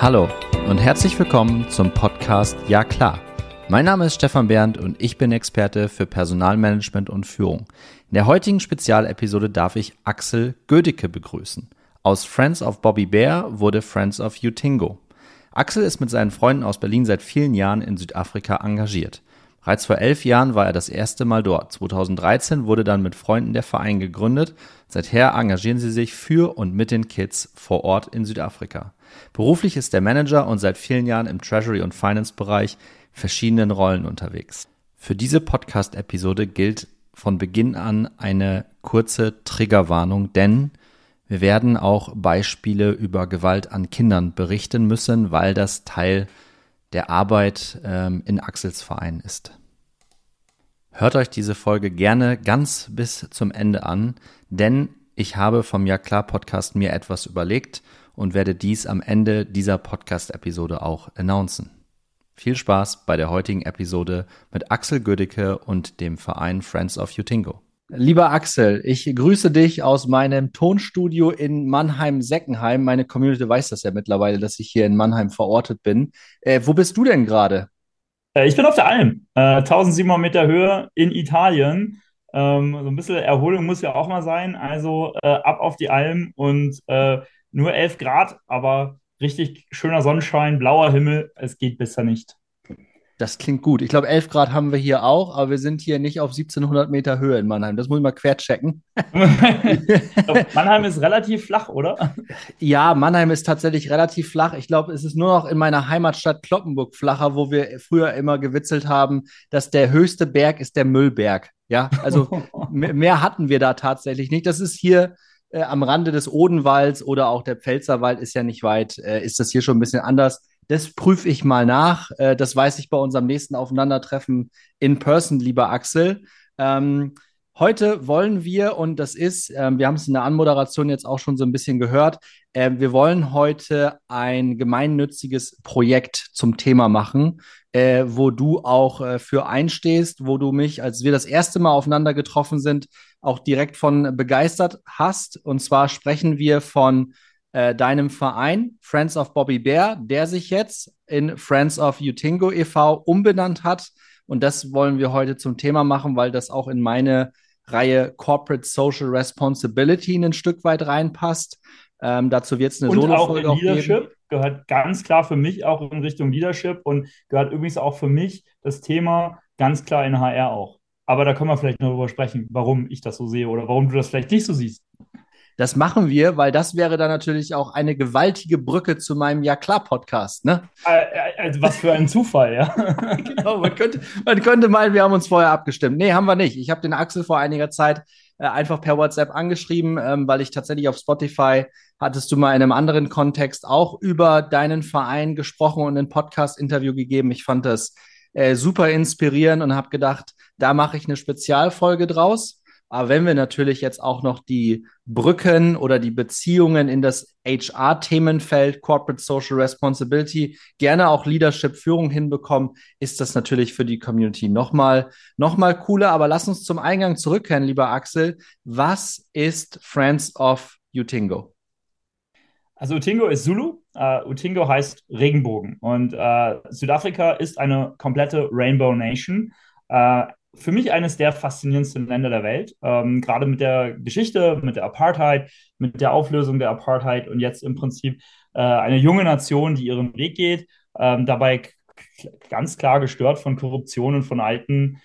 Hallo und herzlich willkommen zum Podcast Ja klar. Mein Name ist Stefan Bernd und ich bin Experte für Personalmanagement und Führung. In der heutigen Spezialepisode darf ich Axel Gödicke begrüßen. Aus Friends of Bobby Bear wurde Friends of Utingo. Axel ist mit seinen Freunden aus Berlin seit vielen Jahren in Südafrika engagiert. Bereits vor elf Jahren war er das erste Mal dort. 2013 wurde dann mit Freunden der Verein gegründet. Seither engagieren sie sich für und mit den Kids vor Ort in Südafrika. Beruflich ist der Manager und seit vielen Jahren im Treasury- und Finance-Bereich verschiedenen Rollen unterwegs. Für diese Podcast-Episode gilt von Beginn an eine kurze Triggerwarnung, denn wir werden auch Beispiele über Gewalt an Kindern berichten müssen, weil das Teil der Arbeit ähm, in Axels Verein ist. Hört euch diese Folge gerne ganz bis zum Ende an, denn ich habe vom Ja klar Podcast mir etwas überlegt und werde dies am Ende dieser Podcast-Episode auch announcen. Viel Spaß bei der heutigen Episode mit Axel Gödicke und dem Verein Friends of Utingo. Lieber Axel, ich grüße dich aus meinem Tonstudio in Mannheim-Seckenheim. Meine Community weiß das ja mittlerweile, dass ich hier in Mannheim verortet bin. Äh, wo bist du denn gerade? Äh, ich bin auf der Alm, äh, 1700 Meter Höhe in Italien. Ähm, so ein bisschen Erholung muss ja auch mal sein. Also äh, ab auf die Alm und äh, nur 11 Grad, aber richtig schöner Sonnenschein, blauer Himmel. Es geht besser nicht. Das klingt gut. Ich glaube, 11 Grad haben wir hier auch, aber wir sind hier nicht auf 1700 Meter Höhe in Mannheim. Das muss ich mal querchecken. Mannheim ist relativ flach, oder? Ja, Mannheim ist tatsächlich relativ flach. Ich glaube, es ist nur noch in meiner Heimatstadt Kloppenburg flacher, wo wir früher immer gewitzelt haben, dass der höchste Berg ist der Müllberg. Ja, also mehr hatten wir da tatsächlich nicht. Das ist hier äh, am Rande des Odenwalds oder auch der Pfälzerwald ist ja nicht weit, äh, ist das hier schon ein bisschen anders. Das prüfe ich mal nach. Äh, das weiß ich bei unserem nächsten Aufeinandertreffen in Person, lieber Axel. Ähm, heute wollen wir, und das ist, äh, wir haben es in der Anmoderation jetzt auch schon so ein bisschen gehört, äh, wir wollen heute ein gemeinnütziges Projekt zum Thema machen, äh, wo du auch äh, für einstehst, wo du mich, als wir das erste Mal aufeinander getroffen sind, auch direkt von begeistert hast. Und zwar sprechen wir von äh, deinem Verein Friends of Bobby Bear, der sich jetzt in Friends of Utingo e.V. umbenannt hat. Und das wollen wir heute zum Thema machen, weil das auch in meine Reihe Corporate Social Responsibility ein Stück weit reinpasst. Ähm, dazu wird es eine Solo-Folge auch Leadership geben. gehört ganz klar für mich auch in Richtung Leadership und gehört übrigens auch für mich das Thema ganz klar in HR auch. Aber da können wir vielleicht noch drüber sprechen, warum ich das so sehe oder warum du das vielleicht nicht so siehst. Das machen wir, weil das wäre dann natürlich auch eine gewaltige Brücke zu meinem Ja klar Podcast, ne? Also was für ein Zufall, ja. genau, man könnte, man könnte meinen, wir haben uns vorher abgestimmt. Nee, haben wir nicht. Ich habe den Axel vor einiger Zeit äh, einfach per WhatsApp angeschrieben, ähm, weil ich tatsächlich auf Spotify hattest du mal in einem anderen Kontext auch über deinen Verein gesprochen und ein Podcast-Interview gegeben. Ich fand das äh, super inspirierend und habe gedacht, da mache ich eine Spezialfolge draus. Aber wenn wir natürlich jetzt auch noch die Brücken oder die Beziehungen in das HR-Themenfeld, Corporate Social Responsibility, gerne auch Leadership, Führung hinbekommen, ist das natürlich für die Community nochmal, nochmal cooler. Aber lass uns zum Eingang zurückkehren, lieber Axel. Was ist Friends of Utingo? Also Utingo ist Zulu. Uh, Utingo heißt Regenbogen. Und uh, Südafrika ist eine komplette Rainbow Nation. Uh, für mich eines der faszinierendsten Länder der Welt. Ähm, gerade mit der Geschichte, mit der Apartheid, mit der Auflösung der Apartheid und jetzt im Prinzip äh, eine junge Nation, die ihren Weg geht, ähm, dabei ganz klar gestört von Korruption und von alten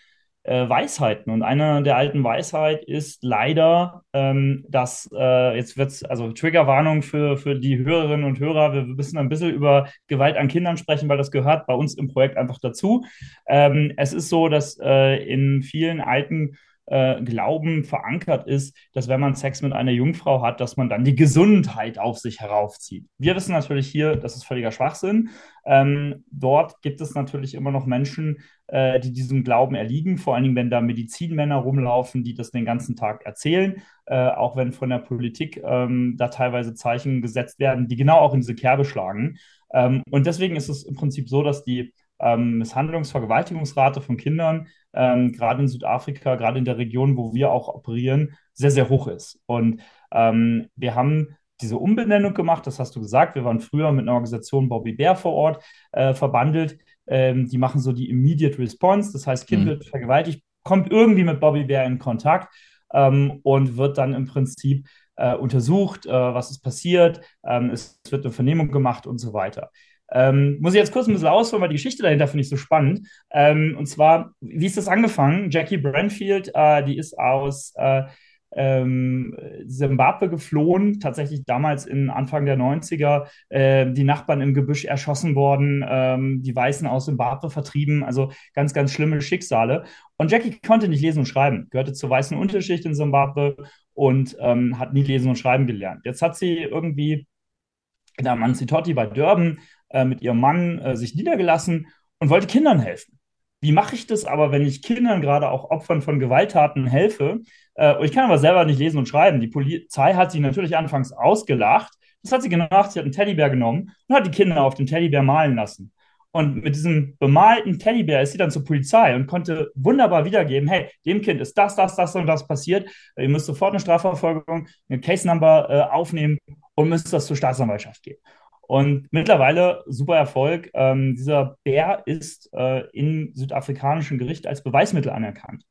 äh, Weisheiten. Und eine der alten Weisheit ist leider, ähm, dass äh, jetzt wird es, also Triggerwarnung für, für die Hörerinnen und Hörer, wir müssen ein bisschen über Gewalt an Kindern sprechen, weil das gehört bei uns im Projekt einfach dazu. Ähm, es ist so, dass äh, in vielen alten äh, Glauben verankert ist, dass wenn man Sex mit einer Jungfrau hat, dass man dann die Gesundheit auf sich heraufzieht. Wir wissen natürlich hier, das ist völliger Schwachsinn. Ähm, dort gibt es natürlich immer noch Menschen, äh, die diesem Glauben erliegen, vor allen Dingen, wenn da Medizinmänner rumlaufen, die das den ganzen Tag erzählen, äh, auch wenn von der Politik ähm, da teilweise Zeichen gesetzt werden, die genau auch in diese Kerbe schlagen. Ähm, und deswegen ist es im Prinzip so, dass die ähm, Misshandlungs-, Vergewaltigungsrate von Kindern, ähm, gerade in Südafrika, gerade in der Region, wo wir auch operieren, sehr, sehr hoch ist. Und ähm, wir haben diese Umbenennung gemacht, das hast du gesagt. Wir waren früher mit einer Organisation Bobby Bear vor Ort äh, verbandelt. Ähm, die machen so die Immediate Response, das heißt, Kind mhm. wird vergewaltigt, kommt irgendwie mit Bobby Bear in Kontakt ähm, und wird dann im Prinzip äh, untersucht, äh, was ist passiert. Ähm, es wird eine Vernehmung gemacht und so weiter. Ähm, muss ich jetzt kurz ein bisschen ausholen, weil die Geschichte dahinter finde ich so spannend. Ähm, und zwar, wie ist das angefangen? Jackie Brandfield, äh, die ist aus äh, ähm, Zimbabwe geflohen, tatsächlich damals in Anfang der 90er, äh, die Nachbarn im Gebüsch erschossen worden, ähm, die Weißen aus Zimbabwe vertrieben, also ganz, ganz schlimme Schicksale. Und Jackie konnte nicht lesen und schreiben, gehörte zur weißen Unterschicht in Zimbabwe und ähm, hat nie lesen und schreiben gelernt. Jetzt hat sie irgendwie in der Manzitotti bei Durban äh, mit ihrem Mann äh, sich niedergelassen und wollte Kindern helfen. Wie mache ich das aber, wenn ich Kindern, gerade auch Opfern von Gewalttaten, helfe? Äh, ich kann aber selber nicht lesen und schreiben. Die Polizei hat sie natürlich anfangs ausgelacht. Das hat sie gemacht. Sie hat einen Teddybär genommen und hat die Kinder auf dem Teddybär malen lassen. Und mit diesem bemalten Teddybär ist sie dann zur Polizei und konnte wunderbar wiedergeben, hey, dem Kind ist das, das, das und das passiert. Ihr müsst sofort eine Strafverfolgung, eine Case Number äh, aufnehmen und müsst das zur Staatsanwaltschaft geben. Und mittlerweile super Erfolg. Ähm, dieser Bär ist äh, im südafrikanischen Gericht als Beweismittel anerkannt.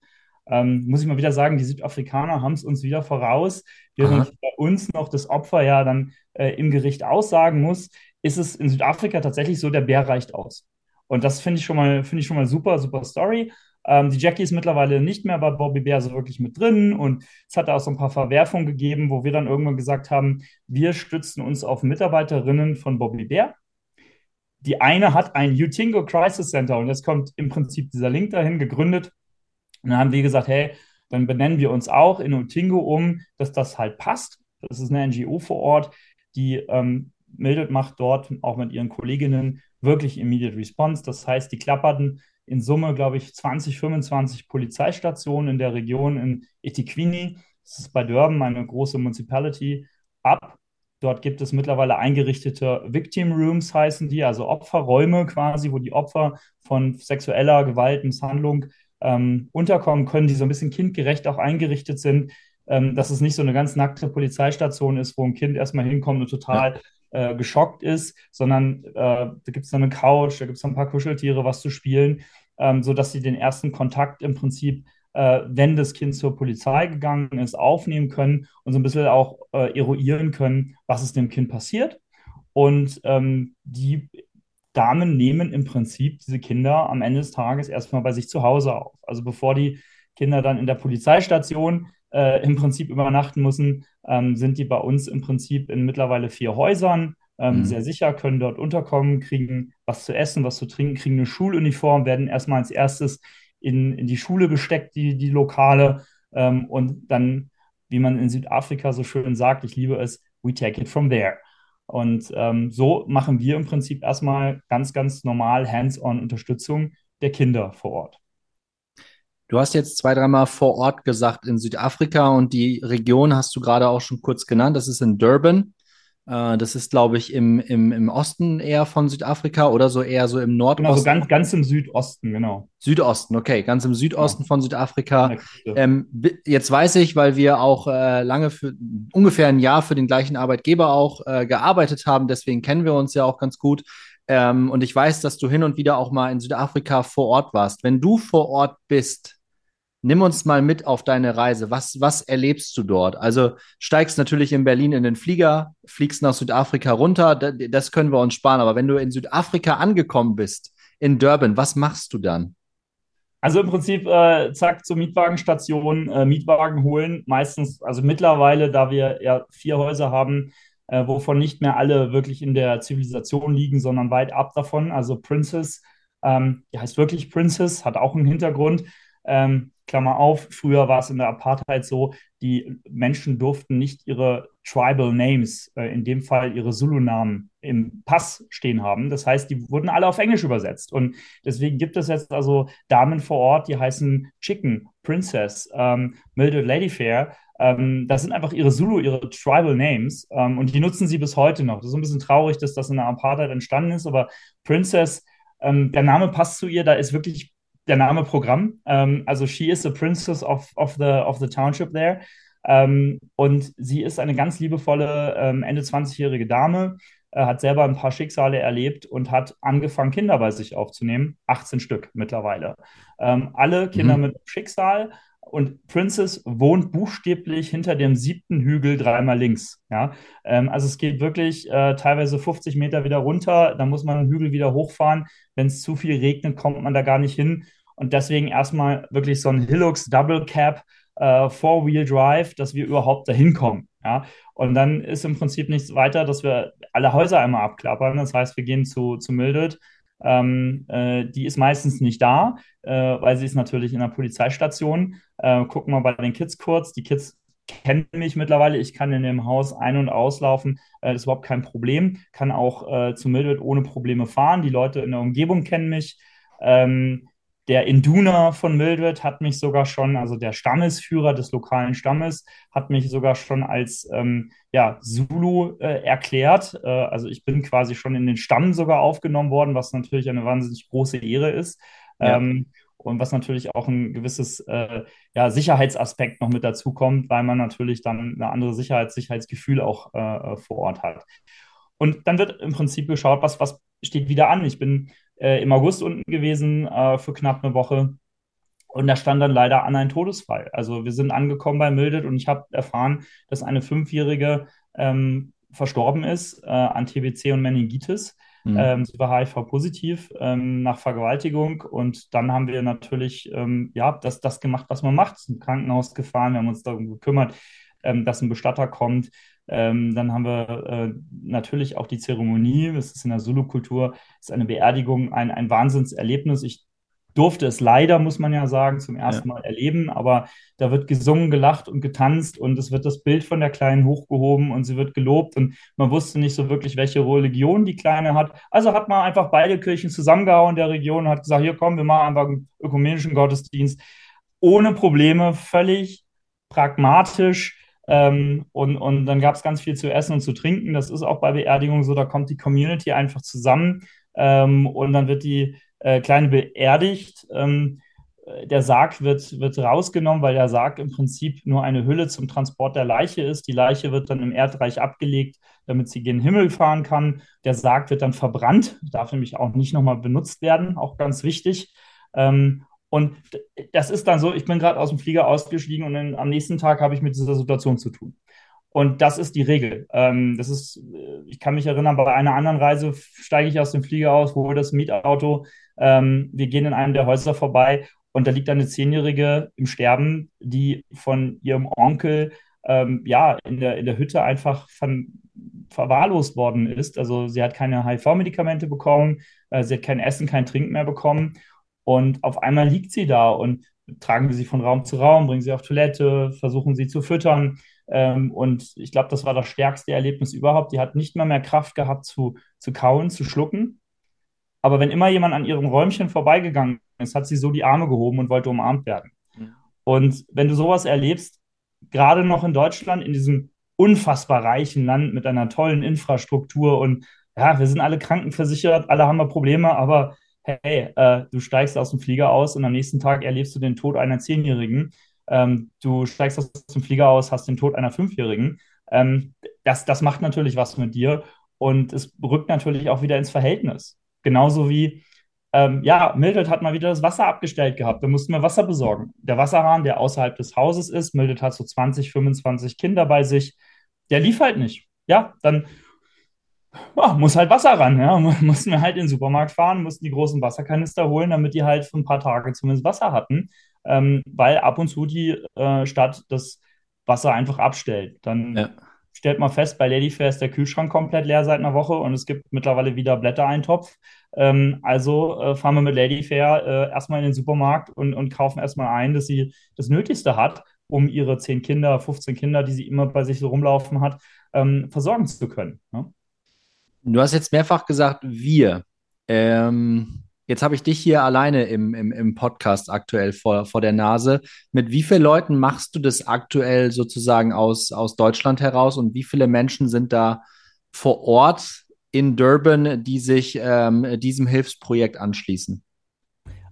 Ähm, muss ich mal wieder sagen, die Südafrikaner haben es uns wieder voraus. Während bei uns noch das Opfer ja dann äh, im Gericht aussagen muss, ist es in Südafrika tatsächlich so, der Bär reicht aus. Und das finde ich schon mal, finde ich schon mal super, super Story. Ähm, die Jackie ist mittlerweile nicht mehr bei Bobby Bear so wirklich mit drin und es hat auch so ein paar Verwerfungen gegeben, wo wir dann irgendwann gesagt haben, wir stützen uns auf Mitarbeiterinnen von Bobby Bear. Die eine hat ein Utingo Crisis Center und jetzt kommt im Prinzip dieser Link dahin gegründet. Und dann haben wir gesagt, hey, dann benennen wir uns auch in Utingo um, dass das halt passt. Das ist eine NGO vor Ort, die ähm, Mildred macht dort auch mit ihren Kolleginnen wirklich Immediate Response. Das heißt, die klapperten in Summe, glaube ich, 20, 25 Polizeistationen in der Region in Etiquini. Das ist bei Durban eine große Municipality ab. Dort gibt es mittlerweile eingerichtete Victim Rooms, heißen die, also Opferräume quasi, wo die Opfer von sexueller Gewalt, Misshandlung ähm, unterkommen können, die so ein bisschen kindgerecht auch eingerichtet sind, ähm, dass es nicht so eine ganz nackte Polizeistation ist, wo ein Kind erstmal hinkommt und total ja. Äh, geschockt ist, sondern äh, da gibt es eine Couch, da gibt es ein paar Kuscheltiere, was zu spielen, ähm, sodass sie den ersten Kontakt im Prinzip, äh, wenn das Kind zur Polizei gegangen ist, aufnehmen können und so ein bisschen auch äh, eruieren können, was ist dem Kind passiert. Und ähm, die Damen nehmen im Prinzip diese Kinder am Ende des Tages erstmal bei sich zu Hause auf. Also bevor die Kinder dann in der Polizeistation äh, im Prinzip übernachten müssen, ähm, sind die bei uns im Prinzip in mittlerweile vier Häusern. Ähm, mhm. Sehr sicher, können dort unterkommen, kriegen was zu essen, was zu trinken, kriegen eine Schuluniform, werden erstmal als erstes in, in die Schule gesteckt, die, die Lokale. Ähm, und dann, wie man in Südafrika so schön sagt, ich liebe es, we take it from there. Und ähm, so machen wir im Prinzip erstmal ganz, ganz normal hands-on Unterstützung der Kinder vor Ort. Du hast jetzt zwei, dreimal vor Ort gesagt in Südafrika und die Region hast du gerade auch schon kurz genannt. Das ist in Durban. Äh, das ist, glaube ich, im, im, im Osten eher von Südafrika oder so eher so im Nordosten. Genau, so ganz, ganz im Südosten, genau. Südosten, okay, ganz im Südosten ja. von Südafrika. Ähm, jetzt weiß ich, weil wir auch äh, lange für ungefähr ein Jahr für den gleichen Arbeitgeber auch äh, gearbeitet haben, deswegen kennen wir uns ja auch ganz gut. Ähm, und ich weiß, dass du hin und wieder auch mal in Südafrika vor Ort warst. Wenn du vor Ort bist, nimm uns mal mit auf deine Reise. Was, was erlebst du dort? Also steigst natürlich in Berlin in den Flieger, fliegst nach Südafrika runter, das können wir uns sparen. Aber wenn du in Südafrika angekommen bist, in Durban, was machst du dann? Also im Prinzip, äh, zack, zur Mietwagenstation, äh, Mietwagen holen. Meistens, also mittlerweile, da wir ja vier Häuser haben, äh, wovon nicht mehr alle wirklich in der Zivilisation liegen, sondern weit ab davon. Also Princess, ähm, die heißt wirklich Princess, hat auch einen Hintergrund. Ähm, Klammer auf, früher war es in der Apartheid so, die Menschen durften nicht ihre Tribal Names, äh, in dem Fall ihre Zulu-Namen im Pass stehen haben. Das heißt, die wurden alle auf Englisch übersetzt. Und deswegen gibt es jetzt also Damen vor Ort, die heißen Chicken, Princess, ähm, Mildred Ladyfair. Ähm, das sind einfach ihre Zulu, ihre Tribal Names. Ähm, und die nutzen sie bis heute noch. Das ist ein bisschen traurig, dass das in der Apartheid entstanden ist, aber Princess, ähm, der Name passt zu ihr, da ist wirklich der Name Programm. Ähm, also she is the princess of, of, the, of the township there. Ähm, und sie ist eine ganz liebevolle, ähm, Ende 20-jährige Dame, äh, hat selber ein paar Schicksale erlebt und hat angefangen, Kinder bei sich aufzunehmen. 18 Stück mittlerweile. Alle Kinder mhm. mit Schicksal. Und Princess wohnt buchstäblich hinter dem siebten Hügel dreimal links. Ja? Ähm, also es geht wirklich äh, teilweise 50 Meter wieder runter, dann muss man den Hügel wieder hochfahren. Wenn es zu viel regnet, kommt man da gar nicht hin. Und deswegen erstmal wirklich so ein Hilux Double Cap äh, Four-Wheel Drive, dass wir überhaupt dahin kommen. Ja? Und dann ist im Prinzip nichts weiter, dass wir alle Häuser einmal abklappern. Das heißt, wir gehen zu, zu Mildred. Ähm, äh, die ist meistens nicht da, äh, weil sie ist natürlich in der Polizeistation. Äh, gucken wir bei den Kids kurz. Die Kids kennen mich mittlerweile. Ich kann in dem Haus ein- und auslaufen. Äh, das ist überhaupt kein Problem. Kann auch äh, zu Mildred ohne Probleme fahren. Die Leute in der Umgebung kennen mich. Ähm, der Induna von Mildred hat mich sogar schon, also der Stammesführer des lokalen Stammes, hat mich sogar schon als ähm, ja, Zulu äh, erklärt. Äh, also ich bin quasi schon in den Stamm sogar aufgenommen worden, was natürlich eine wahnsinnig große Ehre ist. Ja. Ähm, und was natürlich auch ein gewisses äh, ja, Sicherheitsaspekt noch mit dazu kommt, weil man natürlich dann eine andere Sicherheits Sicherheitsgefühl auch äh, vor Ort hat. Und dann wird im Prinzip geschaut, was, was steht wieder an. Ich bin äh, im August unten gewesen äh, für knapp eine Woche. Und da stand dann leider an ein Todesfall. Also wir sind angekommen bei Mildred und ich habe erfahren, dass eine Fünfjährige ähm, verstorben ist äh, an TBC und Meningitis. Mhm. Ähm, sie war HIV-positiv ähm, nach Vergewaltigung und dann haben wir natürlich ähm, ja, das, das gemacht, was man macht. Zum Krankenhaus gefahren, wir haben uns darum gekümmert, ähm, dass ein Bestatter kommt. Ähm, dann haben wir äh, natürlich auch die Zeremonie. Das ist in der Zulu-Kultur, ist eine Beerdigung ein, ein Wahnsinnserlebnis. Ich durfte es leider, muss man ja sagen, zum ersten ja. Mal erleben, aber da wird gesungen, gelacht und getanzt und es wird das Bild von der Kleinen hochgehoben und sie wird gelobt und man wusste nicht so wirklich, welche Religion die Kleine hat. Also hat man einfach beide Kirchen zusammengehauen der Region und hat gesagt, hier komm, wir machen einfach einen ökumenischen Gottesdienst ohne Probleme, völlig pragmatisch ähm, und, und dann gab es ganz viel zu essen und zu trinken. Das ist auch bei Beerdigungen so, da kommt die Community einfach zusammen ähm, und dann wird die äh, Kleine beerdigt. Ähm, der Sarg wird, wird rausgenommen, weil der Sarg im Prinzip nur eine Hülle zum Transport der Leiche ist. Die Leiche wird dann im Erdreich abgelegt, damit sie gen Himmel fahren kann. Der Sarg wird dann verbrannt, darf nämlich auch nicht nochmal benutzt werden, auch ganz wichtig. Ähm, und das ist dann so, ich bin gerade aus dem Flieger ausgestiegen und dann, am nächsten Tag habe ich mit dieser Situation zu tun. Und das ist die Regel. Ähm, das ist, äh, ich kann mich erinnern, bei einer anderen Reise steige ich aus dem Flieger aus, hole das Mietauto. Ähm, wir gehen in einem der Häuser vorbei und da liegt eine Zehnjährige im Sterben, die von ihrem Onkel ähm, ja in der, in der Hütte einfach von, verwahrlost worden ist. Also sie hat keine HIV-Medikamente bekommen, äh, sie hat kein Essen, kein Trinken mehr bekommen. Und auf einmal liegt sie da und tragen wir sie von Raum zu Raum, bringen sie auf Toilette, versuchen sie zu füttern. Ähm, und ich glaube, das war das stärkste Erlebnis überhaupt. Die hat nicht mal mehr Kraft gehabt zu, zu kauen, zu schlucken. Aber wenn immer jemand an ihrem Räumchen vorbeigegangen ist, hat sie so die Arme gehoben und wollte umarmt werden. Und wenn du sowas erlebst, gerade noch in Deutschland, in diesem unfassbar reichen Land mit einer tollen Infrastruktur und ja, wir sind alle krankenversichert, alle haben wir Probleme, aber hey, äh, du steigst aus dem Flieger aus und am nächsten Tag erlebst du den Tod einer Zehnjährigen. Ähm, du steigst aus dem Flieger aus, hast den Tod einer Fünfjährigen. Ähm, das, das macht natürlich was mit dir und es rückt natürlich auch wieder ins Verhältnis. Genauso wie, ähm, ja, Mildred hat mal wieder das Wasser abgestellt gehabt. Da mussten wir Wasser besorgen. Der Wasserhahn, der außerhalb des Hauses ist, Mildred hat so 20, 25 Kinder bei sich, der lief halt nicht. Ja, dann ja, muss halt Wasser ran. Ja. Mussten wir halt in den Supermarkt fahren, mussten die großen Wasserkanister holen, damit die halt für ein paar Tage zumindest Wasser hatten, ähm, weil ab und zu die äh, Stadt das Wasser einfach abstellt. Dann ja. stellt man fest, bei Ladyfair ist der Kühlschrank komplett leer seit einer Woche und es gibt mittlerweile wieder Blättereintopf. Ähm, also äh, fahren wir mit Ladyfair äh, erstmal in den Supermarkt und, und kaufen erstmal ein, dass sie das Nötigste hat, um ihre 10 Kinder, 15 Kinder, die sie immer bei sich so rumlaufen hat, ähm, versorgen zu können. Ne? Du hast jetzt mehrfach gesagt, wir. Ähm, jetzt habe ich dich hier alleine im, im, im Podcast aktuell vor, vor der Nase. Mit wie vielen Leuten machst du das aktuell sozusagen aus, aus Deutschland heraus und wie viele Menschen sind da vor Ort in Durban, die sich ähm, diesem Hilfsprojekt anschließen?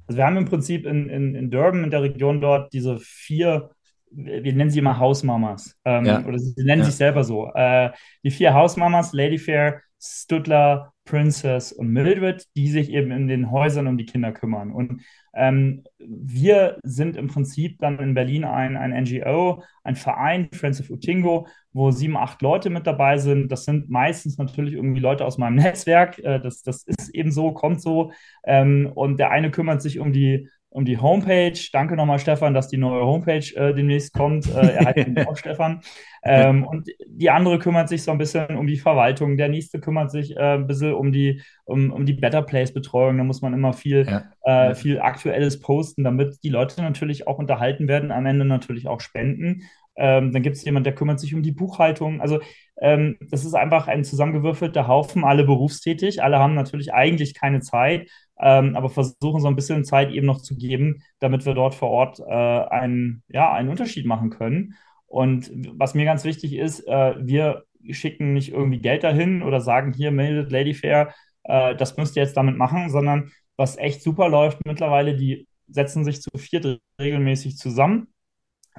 Also wir haben im Prinzip in, in, in Durban, in der Region dort, diese vier wir nennen sie immer Hausmamas. Ähm, ja. Oder sie nennen ja. sich selber so. Äh, die vier Hausmamas, Ladyfair, Studler, Princess und Mildred, die sich eben in den Häusern um die Kinder kümmern. Und ähm, wir sind im Prinzip dann in Berlin ein, ein NGO, ein Verein, Friends of Utingo, wo sieben, acht Leute mit dabei sind. Das sind meistens natürlich irgendwie Leute aus meinem Netzwerk. Äh, das, das ist eben so, kommt so. Ähm, und der eine kümmert sich um die um die Homepage. Danke nochmal, Stefan, dass die neue Homepage äh, demnächst kommt. Äh, er heißt auch Stefan. Ähm, und die andere kümmert sich so ein bisschen um die Verwaltung. Der nächste kümmert sich äh, ein bisschen um die, um, um die Better Place-Betreuung. Da muss man immer viel, ja. äh, viel Aktuelles posten, damit die Leute natürlich auch unterhalten werden, am Ende natürlich auch spenden. Ähm, dann gibt es jemanden, der kümmert sich um die Buchhaltung. Also ähm, das ist einfach ein zusammengewürfelter Haufen, alle berufstätig. Alle haben natürlich eigentlich keine Zeit, ähm, aber versuchen so ein bisschen Zeit eben noch zu geben, damit wir dort vor Ort äh, einen, ja, einen Unterschied machen können. Und was mir ganz wichtig ist, äh, wir schicken nicht irgendwie Geld dahin oder sagen, hier meldet Ladyfair, äh, das müsst ihr jetzt damit machen, sondern was echt super läuft mittlerweile, die setzen sich zu viert regelmäßig zusammen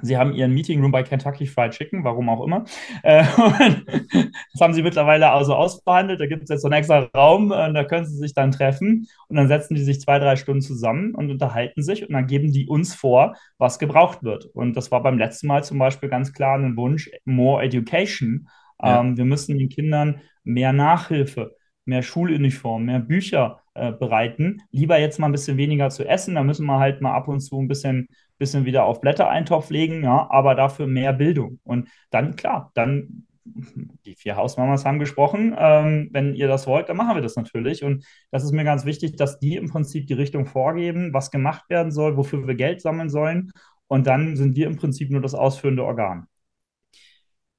Sie haben ihren Meeting Room bei Kentucky Fried Chicken, warum auch immer. Äh, das haben sie mittlerweile also ausverhandelt. Da gibt es jetzt so einen extra Raum, äh, da können sie sich dann treffen und dann setzen die sich zwei, drei Stunden zusammen und unterhalten sich und dann geben die uns vor, was gebraucht wird. Und das war beim letzten Mal zum Beispiel ganz klar ein Wunsch, more education. Ja. Ähm, wir müssen den Kindern mehr Nachhilfe, mehr Schuluniform, mehr Bücher äh, bereiten. Lieber jetzt mal ein bisschen weniger zu essen, da müssen wir halt mal ab und zu ein bisschen bisschen wieder auf Blättereintopf legen, ja, aber dafür mehr Bildung. Und dann, klar, dann, die vier Hausmamas haben gesprochen, ähm, wenn ihr das wollt, dann machen wir das natürlich. Und das ist mir ganz wichtig, dass die im Prinzip die Richtung vorgeben, was gemacht werden soll, wofür wir Geld sammeln sollen. Und dann sind wir im Prinzip nur das ausführende Organ.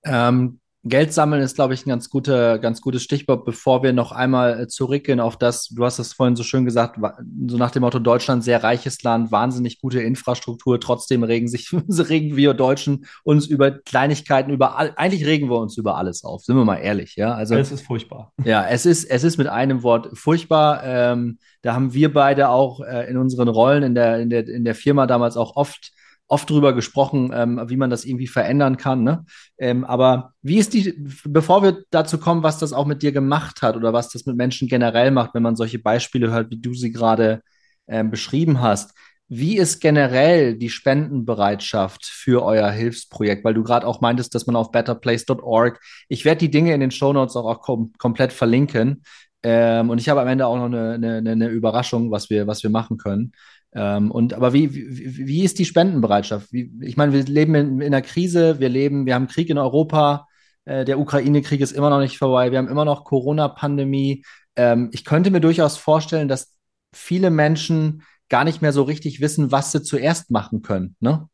Ähm, Geld sammeln ist, glaube ich, ein ganz, guter, ganz gutes Stichwort, bevor wir noch einmal äh, zurückgehen auf das, du hast es vorhin so schön gesagt, so nach dem Motto Deutschland, sehr reiches Land, wahnsinnig gute Infrastruktur, trotzdem regen sich, regen wir Deutschen uns über Kleinigkeiten, über all, eigentlich regen wir uns über alles auf, sind wir mal ehrlich, ja. Also, es ist furchtbar. Ja, es ist, es ist mit einem Wort furchtbar. Ähm, da haben wir beide auch äh, in unseren Rollen in der, in der, in der Firma damals auch oft oft drüber gesprochen, ähm, wie man das irgendwie verändern kann. Ne? Ähm, aber wie ist die, bevor wir dazu kommen, was das auch mit dir gemacht hat oder was das mit Menschen generell macht, wenn man solche Beispiele hört, wie du sie gerade ähm, beschrieben hast, wie ist generell die Spendenbereitschaft für euer Hilfsprojekt? Weil du gerade auch meintest, dass man auf betterplace.org, ich werde die Dinge in den Shownotes auch, auch kom komplett verlinken. Ähm, und ich habe am Ende auch noch eine, eine, eine Überraschung, was wir, was wir machen können. Ähm, und aber wie, wie, wie ist die Spendenbereitschaft? Wie, ich meine, wir leben in, in einer Krise, wir leben, wir haben Krieg in Europa, äh, der Ukraine-Krieg ist immer noch nicht vorbei, wir haben immer noch Corona-Pandemie. Ähm, ich könnte mir durchaus vorstellen, dass viele Menschen gar nicht mehr so richtig wissen, was sie zuerst machen können. Ne?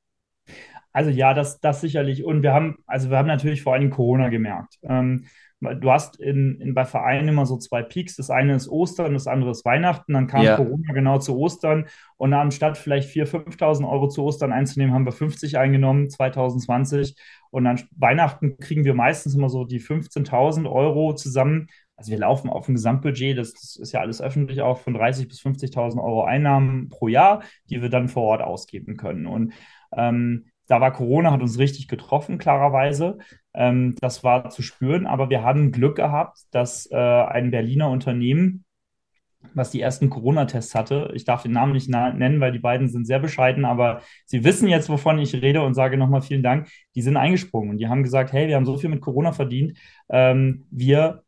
Also ja, das, das sicherlich. Und wir haben, also wir haben natürlich vor allem Corona gemerkt. Ähm, du hast in, in, bei Vereinen immer so zwei Peaks. Das eine ist Ostern, das andere ist Weihnachten. Dann kam ja. Corona genau zu Ostern. Und anstatt vielleicht 4.000, 5.000 Euro zu Ostern einzunehmen, haben wir 50 eingenommen, 2020. Und an Weihnachten kriegen wir meistens immer so die 15.000 Euro zusammen. Also wir laufen auf ein Gesamtbudget, das, das ist ja alles öffentlich auch, von 30.000 bis 50.000 Euro Einnahmen pro Jahr, die wir dann vor Ort ausgeben können. Und ähm, da war Corona, hat uns richtig getroffen, klarerweise. Ähm, das war zu spüren, aber wir haben Glück gehabt, dass äh, ein Berliner Unternehmen, was die ersten Corona-Tests hatte, ich darf den Namen nicht nennen, weil die beiden sind sehr bescheiden, aber sie wissen jetzt, wovon ich rede und sage nochmal vielen Dank, die sind eingesprungen und die haben gesagt, hey, wir haben so viel mit Corona verdient, ähm, wir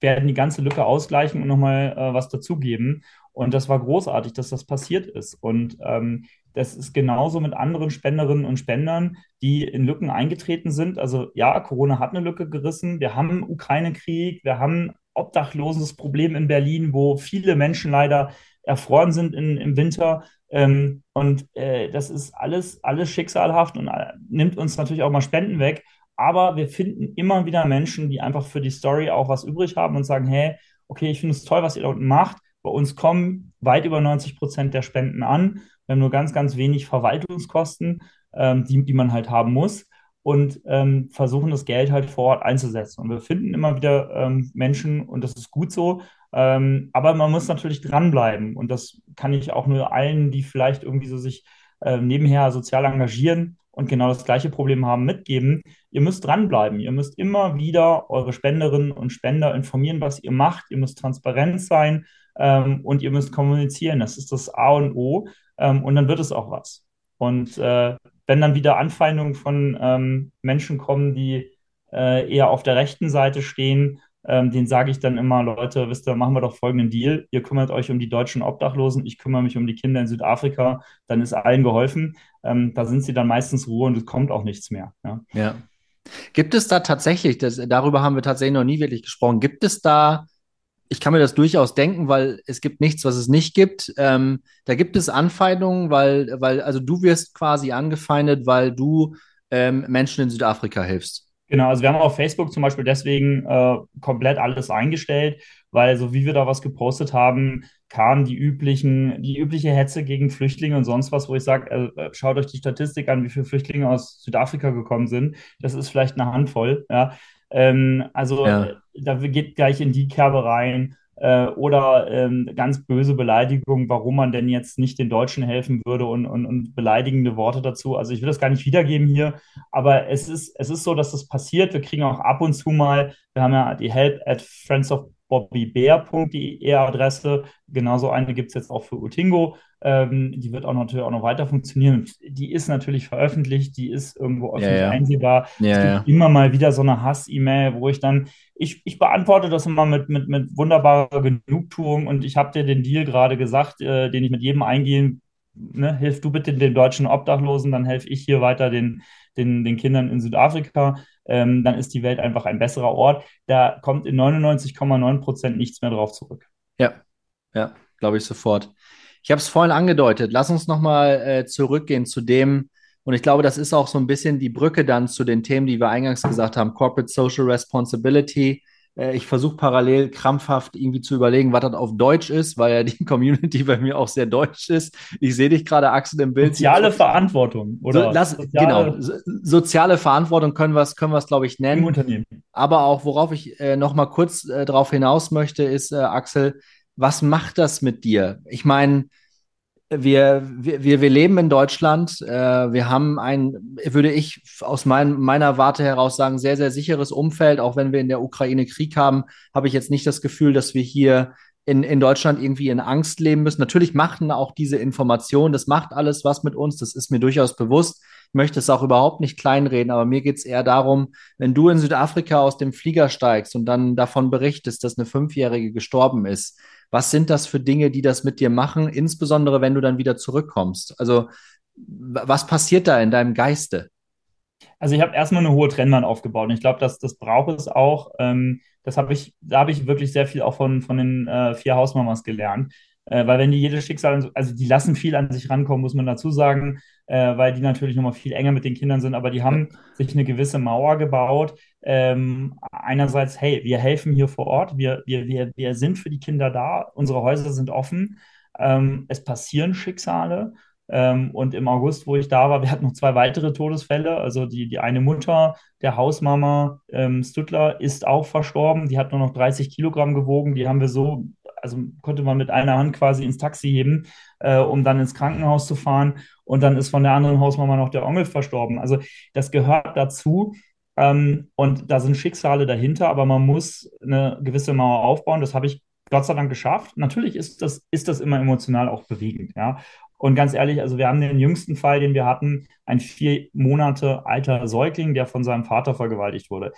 werden die ganze Lücke ausgleichen und nochmal äh, was dazugeben. Und das war großartig, dass das passiert ist. Und ähm, das ist genauso mit anderen Spenderinnen und Spendern, die in Lücken eingetreten sind. Also ja, Corona hat eine Lücke gerissen. Wir haben Ukraine-Krieg, wir haben obdachlosendes Problem in Berlin, wo viele Menschen leider erfroren sind in, im Winter. Ähm, und äh, das ist alles, alles schicksalhaft und äh, nimmt uns natürlich auch mal Spenden weg. Aber wir finden immer wieder Menschen, die einfach für die Story auch was übrig haben und sagen, hey, okay, ich finde es toll, was ihr dort macht. Bei uns kommen weit über 90 Prozent der Spenden an. Wir haben nur ganz, ganz wenig Verwaltungskosten, ähm, die, die man halt haben muss und ähm, versuchen das Geld halt vor Ort einzusetzen. Und wir finden immer wieder ähm, Menschen und das ist gut so. Ähm, aber man muss natürlich dranbleiben und das kann ich auch nur allen, die vielleicht irgendwie so sich äh, nebenher sozial engagieren und genau das gleiche Problem haben, mitgeben. Ihr müsst dranbleiben. Ihr müsst immer wieder eure Spenderinnen und Spender informieren, was ihr macht. Ihr müsst transparent sein ähm, und ihr müsst kommunizieren. Das ist das A und O. Ähm, und dann wird es auch was. Und äh, wenn dann wieder Anfeindungen von ähm, Menschen kommen, die äh, eher auf der rechten Seite stehen, ähm, den sage ich dann immer, Leute, wisst ihr, machen wir doch folgenden Deal. Ihr kümmert euch um die deutschen Obdachlosen, ich kümmere mich um die Kinder in Südafrika, dann ist allen geholfen. Ähm, da sind sie dann meistens Ruhe und es kommt auch nichts mehr. Ja. ja. Gibt es da tatsächlich, das, darüber haben wir tatsächlich noch nie wirklich gesprochen, gibt es da, ich kann mir das durchaus denken, weil es gibt nichts, was es nicht gibt. Ähm, da gibt es Anfeindungen, weil, weil, also du wirst quasi angefeindet, weil du ähm, Menschen in Südafrika hilfst. Genau, also wir haben auf Facebook zum Beispiel deswegen äh, komplett alles eingestellt, weil so wie wir da was gepostet haben, kamen die üblichen, die übliche Hetze gegen Flüchtlinge und sonst was, wo ich sage, äh, schaut euch die Statistik an, wie viele Flüchtlinge aus Südafrika gekommen sind. Das ist vielleicht eine Handvoll, ja. Ähm, also ja. Äh, da geht gleich in die Kerbe rein äh, oder ähm, ganz böse Beleidigungen, warum man denn jetzt nicht den Deutschen helfen würde und, und, und beleidigende Worte dazu. Also ich will das gar nicht wiedergeben hier, aber es ist, es ist so, dass das passiert. Wir kriegen auch ab und zu mal, wir haben ja die help at friends of bobbybear.de Adresse. Genauso eine gibt es jetzt auch für Utingo. Ähm, die wird auch natürlich auch noch weiter funktionieren. Die ist natürlich veröffentlicht, die ist irgendwo öffentlich ja, ja. einsehbar. Ja, es gibt immer mal wieder so eine Hass-E-Mail, wo ich dann, ich, ich beantworte das immer mit, mit, mit wunderbarer Genugtuung und ich habe dir den Deal gerade gesagt, äh, den ich mit jedem eingehen Ne, hilf du bitte den deutschen Obdachlosen, dann helfe ich hier weiter den, den, den Kindern in Südafrika ähm, dann ist die Welt einfach ein besserer Ort. Da kommt in 99,9 Prozent nichts mehr drauf zurück. Ja, ja, glaube ich sofort. Ich habe es vorhin angedeutet. Lass uns nochmal äh, zurückgehen zu dem, und ich glaube, das ist auch so ein bisschen die Brücke dann zu den Themen, die wir eingangs gesagt haben: Corporate Social Responsibility, äh, ich versuche parallel krampfhaft irgendwie zu überlegen, was das auf Deutsch ist, weil ja die Community bei mir auch sehr deutsch ist. Ich sehe dich gerade, Axel, im Bild. Soziale Verantwortung, oder? So, lass, soziale, genau, soziale Verantwortung können wir es, können glaube ich, nennen. Im Unternehmen. Aber auch, worauf ich äh, noch mal kurz äh, drauf hinaus möchte, ist, äh, Axel, was macht das mit dir? Ich meine, wir, wir, wir leben in Deutschland. Äh, wir haben ein, würde ich aus mein, meiner Warte heraus sagen, sehr, sehr sicheres Umfeld. Auch wenn wir in der Ukraine Krieg haben, habe ich jetzt nicht das Gefühl, dass wir hier in, in Deutschland irgendwie in Angst leben müssen. Natürlich machten auch diese Informationen, das macht alles was mit uns, das ist mir durchaus bewusst. Ich möchte es auch überhaupt nicht kleinreden, aber mir geht es eher darum, wenn du in Südafrika aus dem Flieger steigst und dann davon berichtest, dass eine Fünfjährige gestorben ist, was sind das für Dinge, die das mit dir machen, insbesondere wenn du dann wieder zurückkommst? Also was passiert da in deinem Geiste? Also ich habe erstmal eine hohe Trennwand aufgebaut und ich glaube, dass das braucht es auch. Ähm, das habe ich, da habe ich wirklich sehr viel auch von, von den äh, vier Hausmamas gelernt. Äh, weil wenn die jedes Schicksal, also die lassen viel an sich rankommen, muss man dazu sagen, äh, weil die natürlich nochmal viel enger mit den Kindern sind, aber die haben sich eine gewisse Mauer gebaut. Ähm, einerseits, hey, wir helfen hier vor Ort, wir, wir, wir, wir sind für die Kinder da, unsere Häuser sind offen, ähm, es passieren Schicksale. Ähm, und im August, wo ich da war, wir hatten noch zwei weitere Todesfälle. Also die, die eine Mutter der Hausmama ähm, Stuttler ist auch verstorben. Die hat nur noch 30 Kilogramm gewogen. Die haben wir so also konnte man mit einer Hand quasi ins Taxi heben, äh, um dann ins Krankenhaus zu fahren. Und dann ist von der anderen Hausmama noch der Onkel verstorben. Also das gehört dazu. Ähm, und da sind Schicksale dahinter, aber man muss eine gewisse Mauer aufbauen. Das habe ich Gott sei Dank geschafft. Natürlich ist das, ist das immer emotional auch bewegend, ja. Und ganz ehrlich, also wir haben den jüngsten Fall, den wir hatten, ein vier Monate alter Säugling, der von seinem Vater vergewaltigt wurde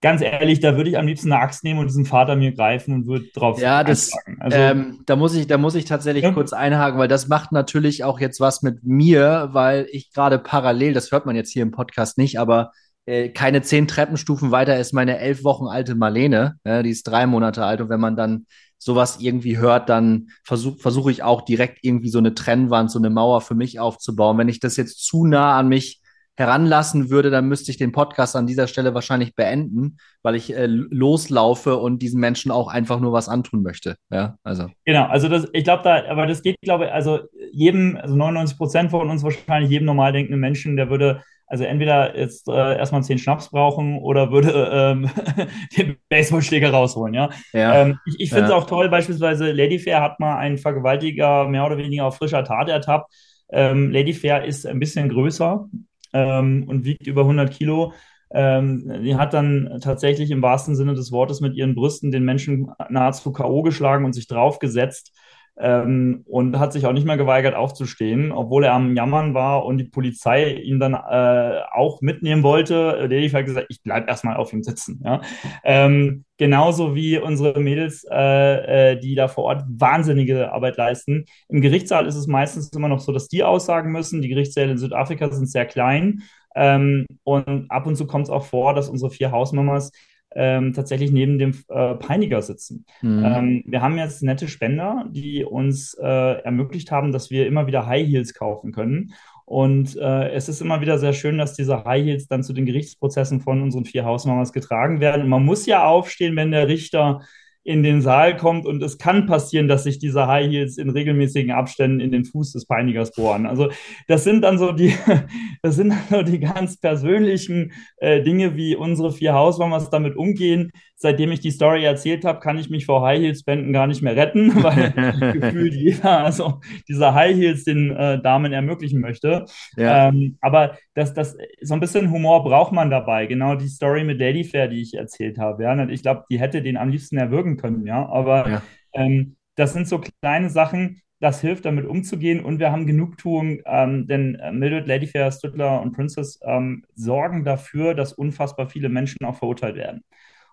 ganz ehrlich, da würde ich am liebsten eine Axt nehmen und diesen Vater mir greifen und würde drauf Ja, das, also, ähm, da muss ich, da muss ich tatsächlich ja. kurz einhaken, weil das macht natürlich auch jetzt was mit mir, weil ich gerade parallel, das hört man jetzt hier im Podcast nicht, aber äh, keine zehn Treppenstufen weiter ist meine elf Wochen alte Marlene, ja, die ist drei Monate alt und wenn man dann sowas irgendwie hört, dann versuche versuch ich auch direkt irgendwie so eine Trennwand, so eine Mauer für mich aufzubauen. Wenn ich das jetzt zu nah an mich heranlassen würde, dann müsste ich den Podcast an dieser Stelle wahrscheinlich beenden, weil ich äh, loslaufe und diesen Menschen auch einfach nur was antun möchte. Ja, also. Genau, also das, ich glaube da, aber das geht, glaube ich, also jedem, also 99 Prozent von uns wahrscheinlich jedem normal denkenden Menschen, der würde also entweder jetzt äh, erstmal zehn Schnaps brauchen oder würde ähm, den Baseballschläger rausholen, ja. ja ähm, ich ich finde es ja. auch toll, beispielsweise Ladyfair hat mal einen Vergewaltiger mehr oder weniger auf frischer Tat ertappt Ähm, Lady Fair ist ein bisschen größer ähm, und wiegt über 100 Kilo. Ähm, die hat dann tatsächlich im wahrsten Sinne des Wortes mit ihren Brüsten den Menschen nahezu K.O. geschlagen und sich draufgesetzt ähm, und hat sich auch nicht mehr geweigert aufzustehen, obwohl er am Jammern war und die Polizei ihn dann äh, auch mitnehmen wollte. Der hat gesagt, ich bleib erstmal auf ihm sitzen. Ja? Ähm, genauso wie unsere Mädels, äh, äh, die da vor Ort wahnsinnige Arbeit leisten. Im Gerichtssaal ist es meistens immer noch so, dass die aussagen müssen. Die Gerichtssäle in Südafrika sind sehr klein. Ähm, und ab und zu kommt es auch vor, dass unsere vier Hausmamas ähm, tatsächlich neben dem äh, Peiniger sitzen. Mhm. Ähm, wir haben jetzt nette Spender, die uns äh, ermöglicht haben, dass wir immer wieder High Heels kaufen können. Und äh, es ist immer wieder sehr schön, dass diese High Heels dann zu den Gerichtsprozessen von unseren vier Hausmamas getragen werden. Und man muss ja aufstehen, wenn der Richter in den Saal kommt und es kann passieren, dass sich diese High Heels in regelmäßigen Abständen in den Fuß des Peinigers bohren. Also das sind dann so die, das sind dann so die ganz persönlichen äh, Dinge, wie unsere vier Hausmamas damit umgehen. Seitdem ich die Story erzählt habe, kann ich mich vor High Heels Spenden gar nicht mehr retten, weil gefühlt jeder also diese High Heels den äh, Damen ermöglichen möchte. Ja. Ähm, aber das, das, so ein bisschen Humor braucht man dabei. Genau die Story mit Lady Fair, die ich erzählt habe. Ja? Ich glaube, die hätte den am liebsten erwürgen können, ja. Aber ja. Ähm, das sind so kleine Sachen, das hilft, damit umzugehen. Und wir haben Genugtuung, ähm, denn äh, Mildred, Ladyfair, Stüttler und Princess ähm, sorgen dafür, dass unfassbar viele Menschen auch verurteilt werden.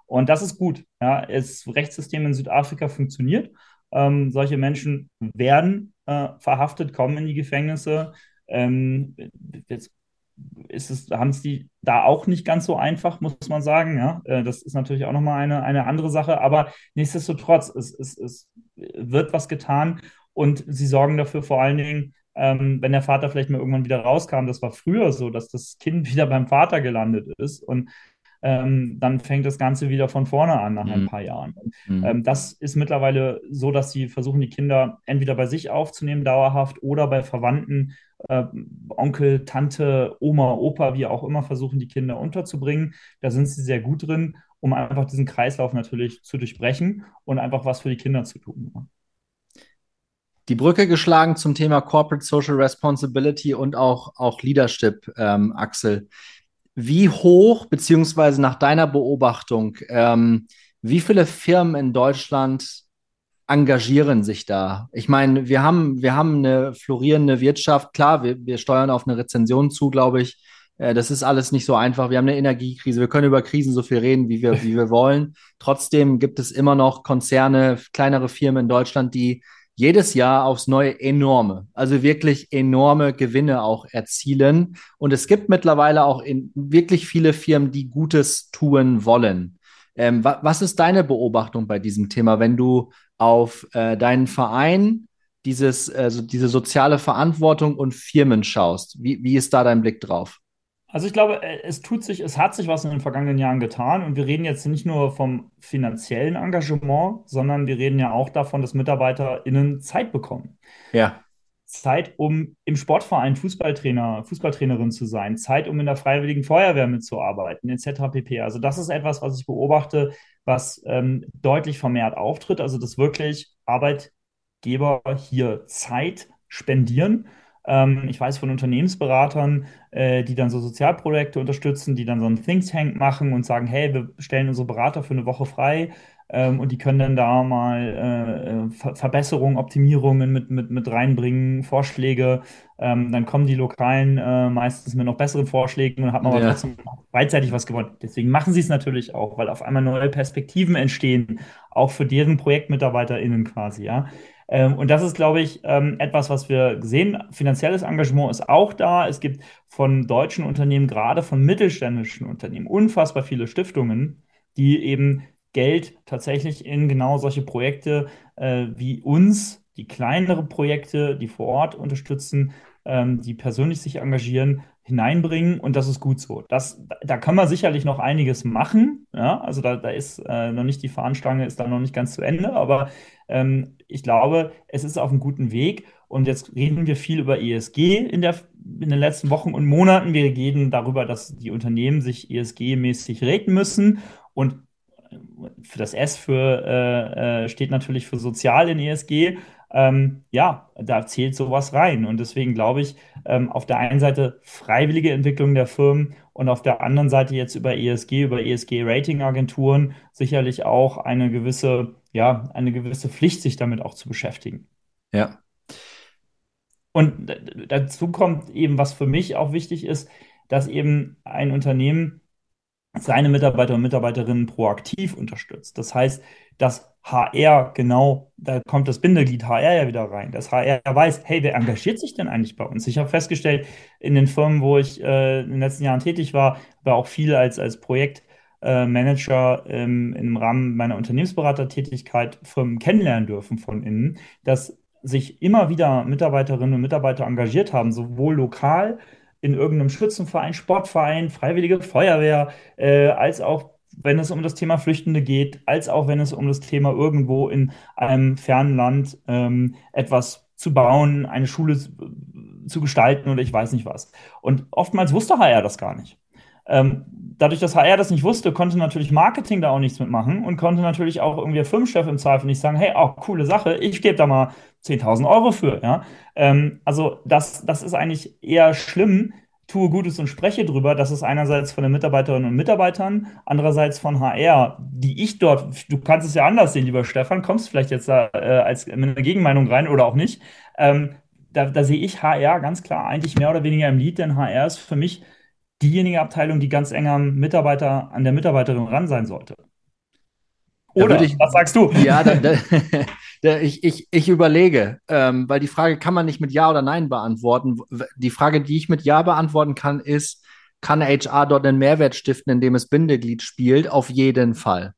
Und das ist gut. Ja. Das Rechtssystem in Südafrika funktioniert. Ähm, solche Menschen werden äh, verhaftet, kommen in die Gefängnisse. Ähm, jetzt ist es, haben es die da auch nicht ganz so einfach, muss man sagen. Ja, äh, das ist natürlich auch nochmal eine, eine andere Sache, aber nichtsdestotrotz, es, es, es wird was getan und sie sorgen dafür vor allen Dingen, ähm, wenn der Vater vielleicht mal irgendwann wieder rauskam, das war früher so, dass das Kind wieder beim Vater gelandet ist und ähm, dann fängt das Ganze wieder von vorne an nach mhm. ein paar Jahren. Mhm. Ähm, das ist mittlerweile so, dass sie versuchen, die Kinder entweder bei sich aufzunehmen, dauerhaft, oder bei Verwandten, äh, Onkel, Tante, Oma, Opa, wie auch immer, versuchen, die Kinder unterzubringen. Da sind sie sehr gut drin, um einfach diesen Kreislauf natürlich zu durchbrechen und einfach was für die Kinder zu tun die Brücke geschlagen zum Thema Corporate Social Responsibility und auch, auch Leadership, ähm, Axel. Wie hoch, beziehungsweise nach deiner Beobachtung, ähm, wie viele Firmen in Deutschland engagieren sich da? Ich meine, wir haben, wir haben eine florierende Wirtschaft. Klar, wir, wir steuern auf eine Rezension zu, glaube ich. Äh, das ist alles nicht so einfach. Wir haben eine Energiekrise. Wir können über Krisen so viel reden, wie wir, wie wir wollen. Trotzdem gibt es immer noch Konzerne, kleinere Firmen in Deutschland, die jedes Jahr aufs Neue enorme, also wirklich enorme Gewinne auch erzielen. Und es gibt mittlerweile auch in wirklich viele Firmen, die Gutes tun wollen. Ähm, wa was ist deine Beobachtung bei diesem Thema, wenn du auf äh, deinen Verein, dieses, also diese soziale Verantwortung und Firmen schaust? Wie, wie ist da dein Blick drauf? Also ich glaube, äh, es tut sich, es hat sich was in den vergangenen Jahren getan und wir reden jetzt nicht nur vom finanziellen Engagement, sondern wir reden ja auch davon, dass MitarbeiterInnen Zeit bekommen. Ja. Zeit, um im Sportverein Fußballtrainer, Fußballtrainerin zu sein, Zeit, um in der Freiwilligen Feuerwehr mitzuarbeiten, etc. pp. Also das ist etwas, was ich beobachte, was ähm, deutlich vermehrt auftritt. Also dass wirklich Arbeitgeber hier Zeit spendieren ich weiß von Unternehmensberatern, äh, die dann so Sozialprojekte unterstützen, die dann so ein Think Tank machen und sagen, hey, wir stellen unsere Berater für eine Woche frei. Ähm, und die können dann da mal äh, äh Ver Verbesserungen, Optimierungen mit, mit, mit reinbringen, Vorschläge. Ähm, dann kommen die Lokalen meistens mit noch besseren Vorschlägen und hat man ja. aber trotzdem beidseitig was gewonnen. Deswegen machen sie es natürlich auch, weil auf einmal neue Perspektiven entstehen, auch für deren ProjektmitarbeiterInnen quasi, ja. Ähm, und das ist, glaube ich, ähm, etwas, was wir sehen. Finanzielles Engagement ist auch da. Es gibt von deutschen Unternehmen, gerade von mittelständischen Unternehmen, unfassbar viele Stiftungen, die eben Geld tatsächlich in genau solche Projekte äh, wie uns, die kleinere Projekte, die vor Ort unterstützen, ähm, die persönlich sich engagieren, hineinbringen und das ist gut so. Das, da kann man sicherlich noch einiges machen. Ja? Also da, da ist äh, noch nicht die Fahnenstange, ist da noch nicht ganz zu Ende, aber ähm, ich glaube, es ist auf einem guten Weg. Und jetzt reden wir viel über ESG in, der, in den letzten Wochen und Monaten. Wir reden darüber, dass die Unternehmen sich ESG-mäßig raten müssen. Und für das S für, äh, äh, steht natürlich für sozial in ESG. Ähm, ja, da zählt sowas rein. Und deswegen glaube ich, ähm, auf der einen Seite freiwillige Entwicklung der Firmen und auf der anderen Seite jetzt über ESG, über ESG-Rating-Agenturen sicherlich auch eine gewisse, ja, eine gewisse Pflicht, sich damit auch zu beschäftigen. Ja. Und dazu kommt eben, was für mich auch wichtig ist, dass eben ein Unternehmen seine Mitarbeiter und Mitarbeiterinnen proaktiv unterstützt. Das heißt, dass HR genau, da kommt das Bindeglied HR ja wieder rein, dass HR weiß, hey, wer engagiert sich denn eigentlich bei uns? Ich habe festgestellt, in den Firmen, wo ich äh, in den letzten Jahren tätig war, war auch viel als, als Projektmanager äh, ähm, im Rahmen meiner Unternehmensberatertätigkeit Firmen kennenlernen dürfen von innen, dass sich immer wieder Mitarbeiterinnen und Mitarbeiter engagiert haben, sowohl lokal in irgendeinem Schützenverein, Sportverein, Freiwillige Feuerwehr, äh, als auch wenn es um das Thema Flüchtende geht, als auch wenn es um das Thema irgendwo in einem fernen Land ähm, etwas zu bauen, eine Schule zu gestalten oder ich weiß nicht was. Und oftmals wusste HR das gar nicht. Ähm, dadurch, dass HR das nicht wusste, konnte natürlich Marketing da auch nichts mitmachen und konnte natürlich auch irgendwie der Firmenchef im Zweifel nicht sagen, hey, auch oh, coole Sache, ich gebe da mal 10.000 Euro für. Ja? Ähm, also das, das ist eigentlich eher schlimm, tue Gutes und spreche drüber. Das ist einerseits von den Mitarbeiterinnen und Mitarbeitern, andererseits von HR, die ich dort, du kannst es ja anders sehen, lieber Stefan, kommst vielleicht jetzt da äh, als mit einer Gegenmeinung rein oder auch nicht. Ähm, da, da sehe ich HR ganz klar eigentlich mehr oder weniger im Lied, denn HR ist für mich diejenige Abteilung, die ganz eng am Mitarbeiter, an der Mitarbeiterin ran sein sollte. Oder, ich, was sagst du? Ja, da, da, da, ich, ich, ich überlege, ähm, weil die Frage kann man nicht mit Ja oder Nein beantworten. Die Frage, die ich mit Ja beantworten kann, ist, kann HR dort einen Mehrwert stiften, indem es Bindeglied spielt? Auf jeden Fall.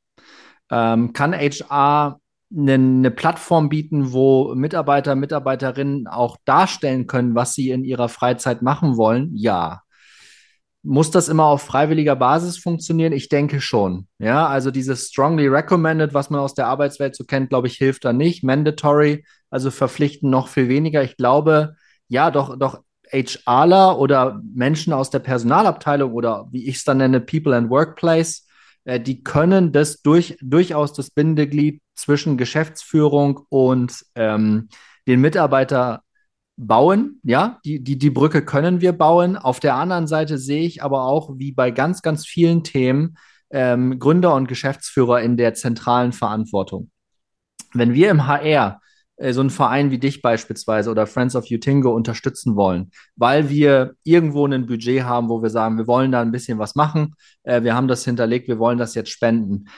Ähm, kann HR eine, eine Plattform bieten, wo Mitarbeiter, Mitarbeiterinnen auch darstellen können, was sie in ihrer Freizeit machen wollen? Ja. Muss das immer auf freiwilliger Basis funktionieren? Ich denke schon. Ja, also dieses strongly recommended, was man aus der Arbeitswelt so kennt, glaube ich, hilft da nicht. Mandatory, also verpflichten noch viel weniger. Ich glaube, ja, doch, doch HRler oder Menschen aus der Personalabteilung oder wie ich es dann nenne, People and Workplace, äh, die können das durch, durchaus das Bindeglied zwischen Geschäftsführung und ähm, den Mitarbeiter bauen, ja, die, die, die Brücke können wir bauen. Auf der anderen Seite sehe ich aber auch, wie bei ganz, ganz vielen Themen, ähm, Gründer und Geschäftsführer in der zentralen Verantwortung. Wenn wir im HR äh, so einen Verein wie dich beispielsweise oder Friends of Utingo unterstützen wollen, weil wir irgendwo ein Budget haben, wo wir sagen, wir wollen da ein bisschen was machen, äh, wir haben das hinterlegt, wir wollen das jetzt spenden.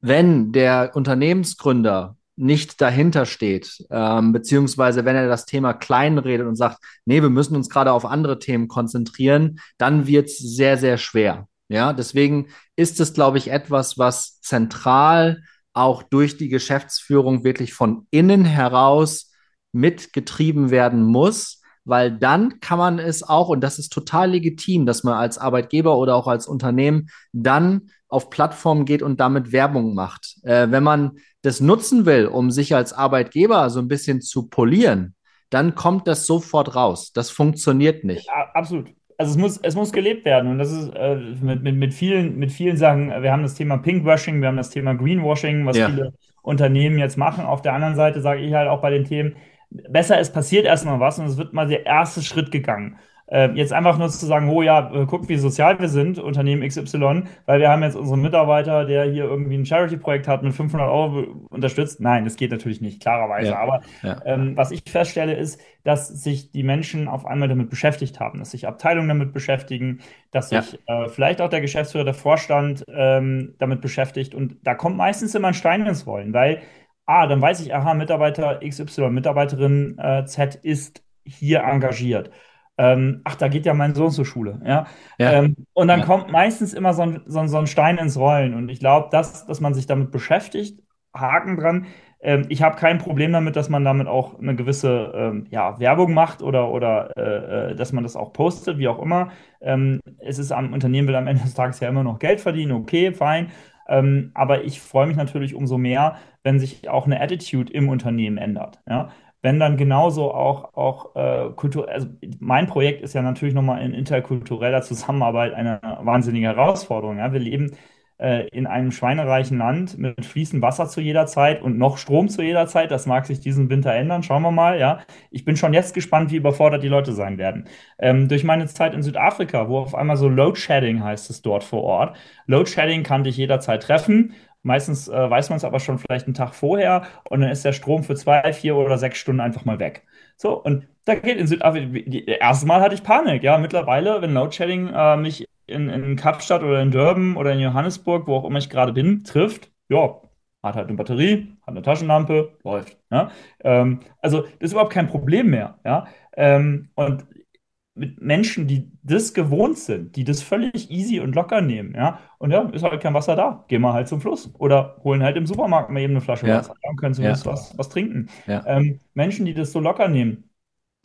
Wenn der Unternehmensgründer nicht dahinter steht, ähm, beziehungsweise wenn er das Thema klein redet und sagt, nee, wir müssen uns gerade auf andere Themen konzentrieren, dann wird es sehr, sehr schwer. Ja, deswegen ist es, glaube ich, etwas, was zentral auch durch die Geschäftsführung wirklich von innen heraus mitgetrieben werden muss, weil dann kann man es auch, und das ist total legitim, dass man als Arbeitgeber oder auch als Unternehmen dann auf Plattformen geht und damit Werbung macht. Äh, wenn man das nutzen will, um sich als Arbeitgeber so ein bisschen zu polieren, dann kommt das sofort raus. Das funktioniert nicht. Ja, absolut. Also es muss, es muss gelebt werden. Und das ist äh, mit, mit, mit, vielen, mit vielen Sachen, wir haben das Thema Pinkwashing, wir haben das Thema Greenwashing, was ja. viele Unternehmen jetzt machen. Auf der anderen Seite sage ich halt auch bei den Themen, besser, es passiert erstmal was und es wird mal der erste Schritt gegangen. Äh, jetzt einfach nur zu sagen, oh ja, äh, guck, wie sozial wir sind, Unternehmen XY, weil wir haben jetzt unseren Mitarbeiter, der hier irgendwie ein Charity-Projekt hat, mit 500 Euro unterstützt. Nein, das geht natürlich nicht, klarerweise. Ja, Aber ja. Ähm, was ich feststelle, ist, dass sich die Menschen auf einmal damit beschäftigt haben, dass sich Abteilungen damit beschäftigen, dass sich ja. äh, vielleicht auch der Geschäftsführer, der Vorstand ähm, damit beschäftigt. Und da kommt meistens immer ein Stein ins Rollen, weil, ah, dann weiß ich, aha, Mitarbeiter XY, Mitarbeiterin äh, Z ist hier engagiert ähm, ach, da geht ja mein Sohn zur Schule. Ja? ja. Ähm, und dann ja. kommt meistens immer so ein, so, so ein Stein ins Rollen. Und ich glaube, dass, dass man sich damit beschäftigt, Haken dran. Ähm, ich habe kein Problem damit, dass man damit auch eine gewisse ähm, ja, Werbung macht oder, oder äh, äh, dass man das auch postet, wie auch immer. Ähm, es ist am Unternehmen will am Ende des Tages ja immer noch Geld verdienen, okay, fein. Ähm, aber ich freue mich natürlich umso mehr, wenn sich auch eine Attitude im Unternehmen ändert. Ja? wenn dann genauso auch, auch äh, Kultur, also mein Projekt ist ja natürlich nochmal in interkultureller Zusammenarbeit eine wahnsinnige Herausforderung. Ja? Wir leben äh, in einem schweinereichen Land mit fließendem Wasser zu jeder Zeit und noch Strom zu jeder Zeit. Das mag sich diesen Winter ändern. Schauen wir mal. Ja, ich bin schon jetzt gespannt, wie überfordert die Leute sein werden. Ähm, durch meine Zeit in Südafrika, wo auf einmal so Load Shedding heißt es dort vor Ort. Load Shedding kann dich jederzeit treffen. Meistens äh, weiß man es aber schon vielleicht einen Tag vorher und dann ist der Strom für zwei, vier oder sechs Stunden einfach mal weg. So, und da geht in Südafrika, erste Mal hatte ich Panik, ja. Mittlerweile, wenn Load Shedding äh, mich in, in Kapstadt oder in Durban oder in Johannesburg, wo auch immer ich gerade bin, trifft, ja, hat halt eine Batterie, hat eine Taschenlampe, läuft. Ja? Ähm, also das ist überhaupt kein Problem mehr. Ja? Ähm, und mit Menschen, die das gewohnt sind, die das völlig easy und locker nehmen, ja, und ja, ist halt kein Wasser da, gehen wir halt zum Fluss oder holen halt im Supermarkt mal eben eine Flasche ja. Wasser und können zumindest ja. was, was trinken. Ja. Ähm, Menschen, die das so locker nehmen,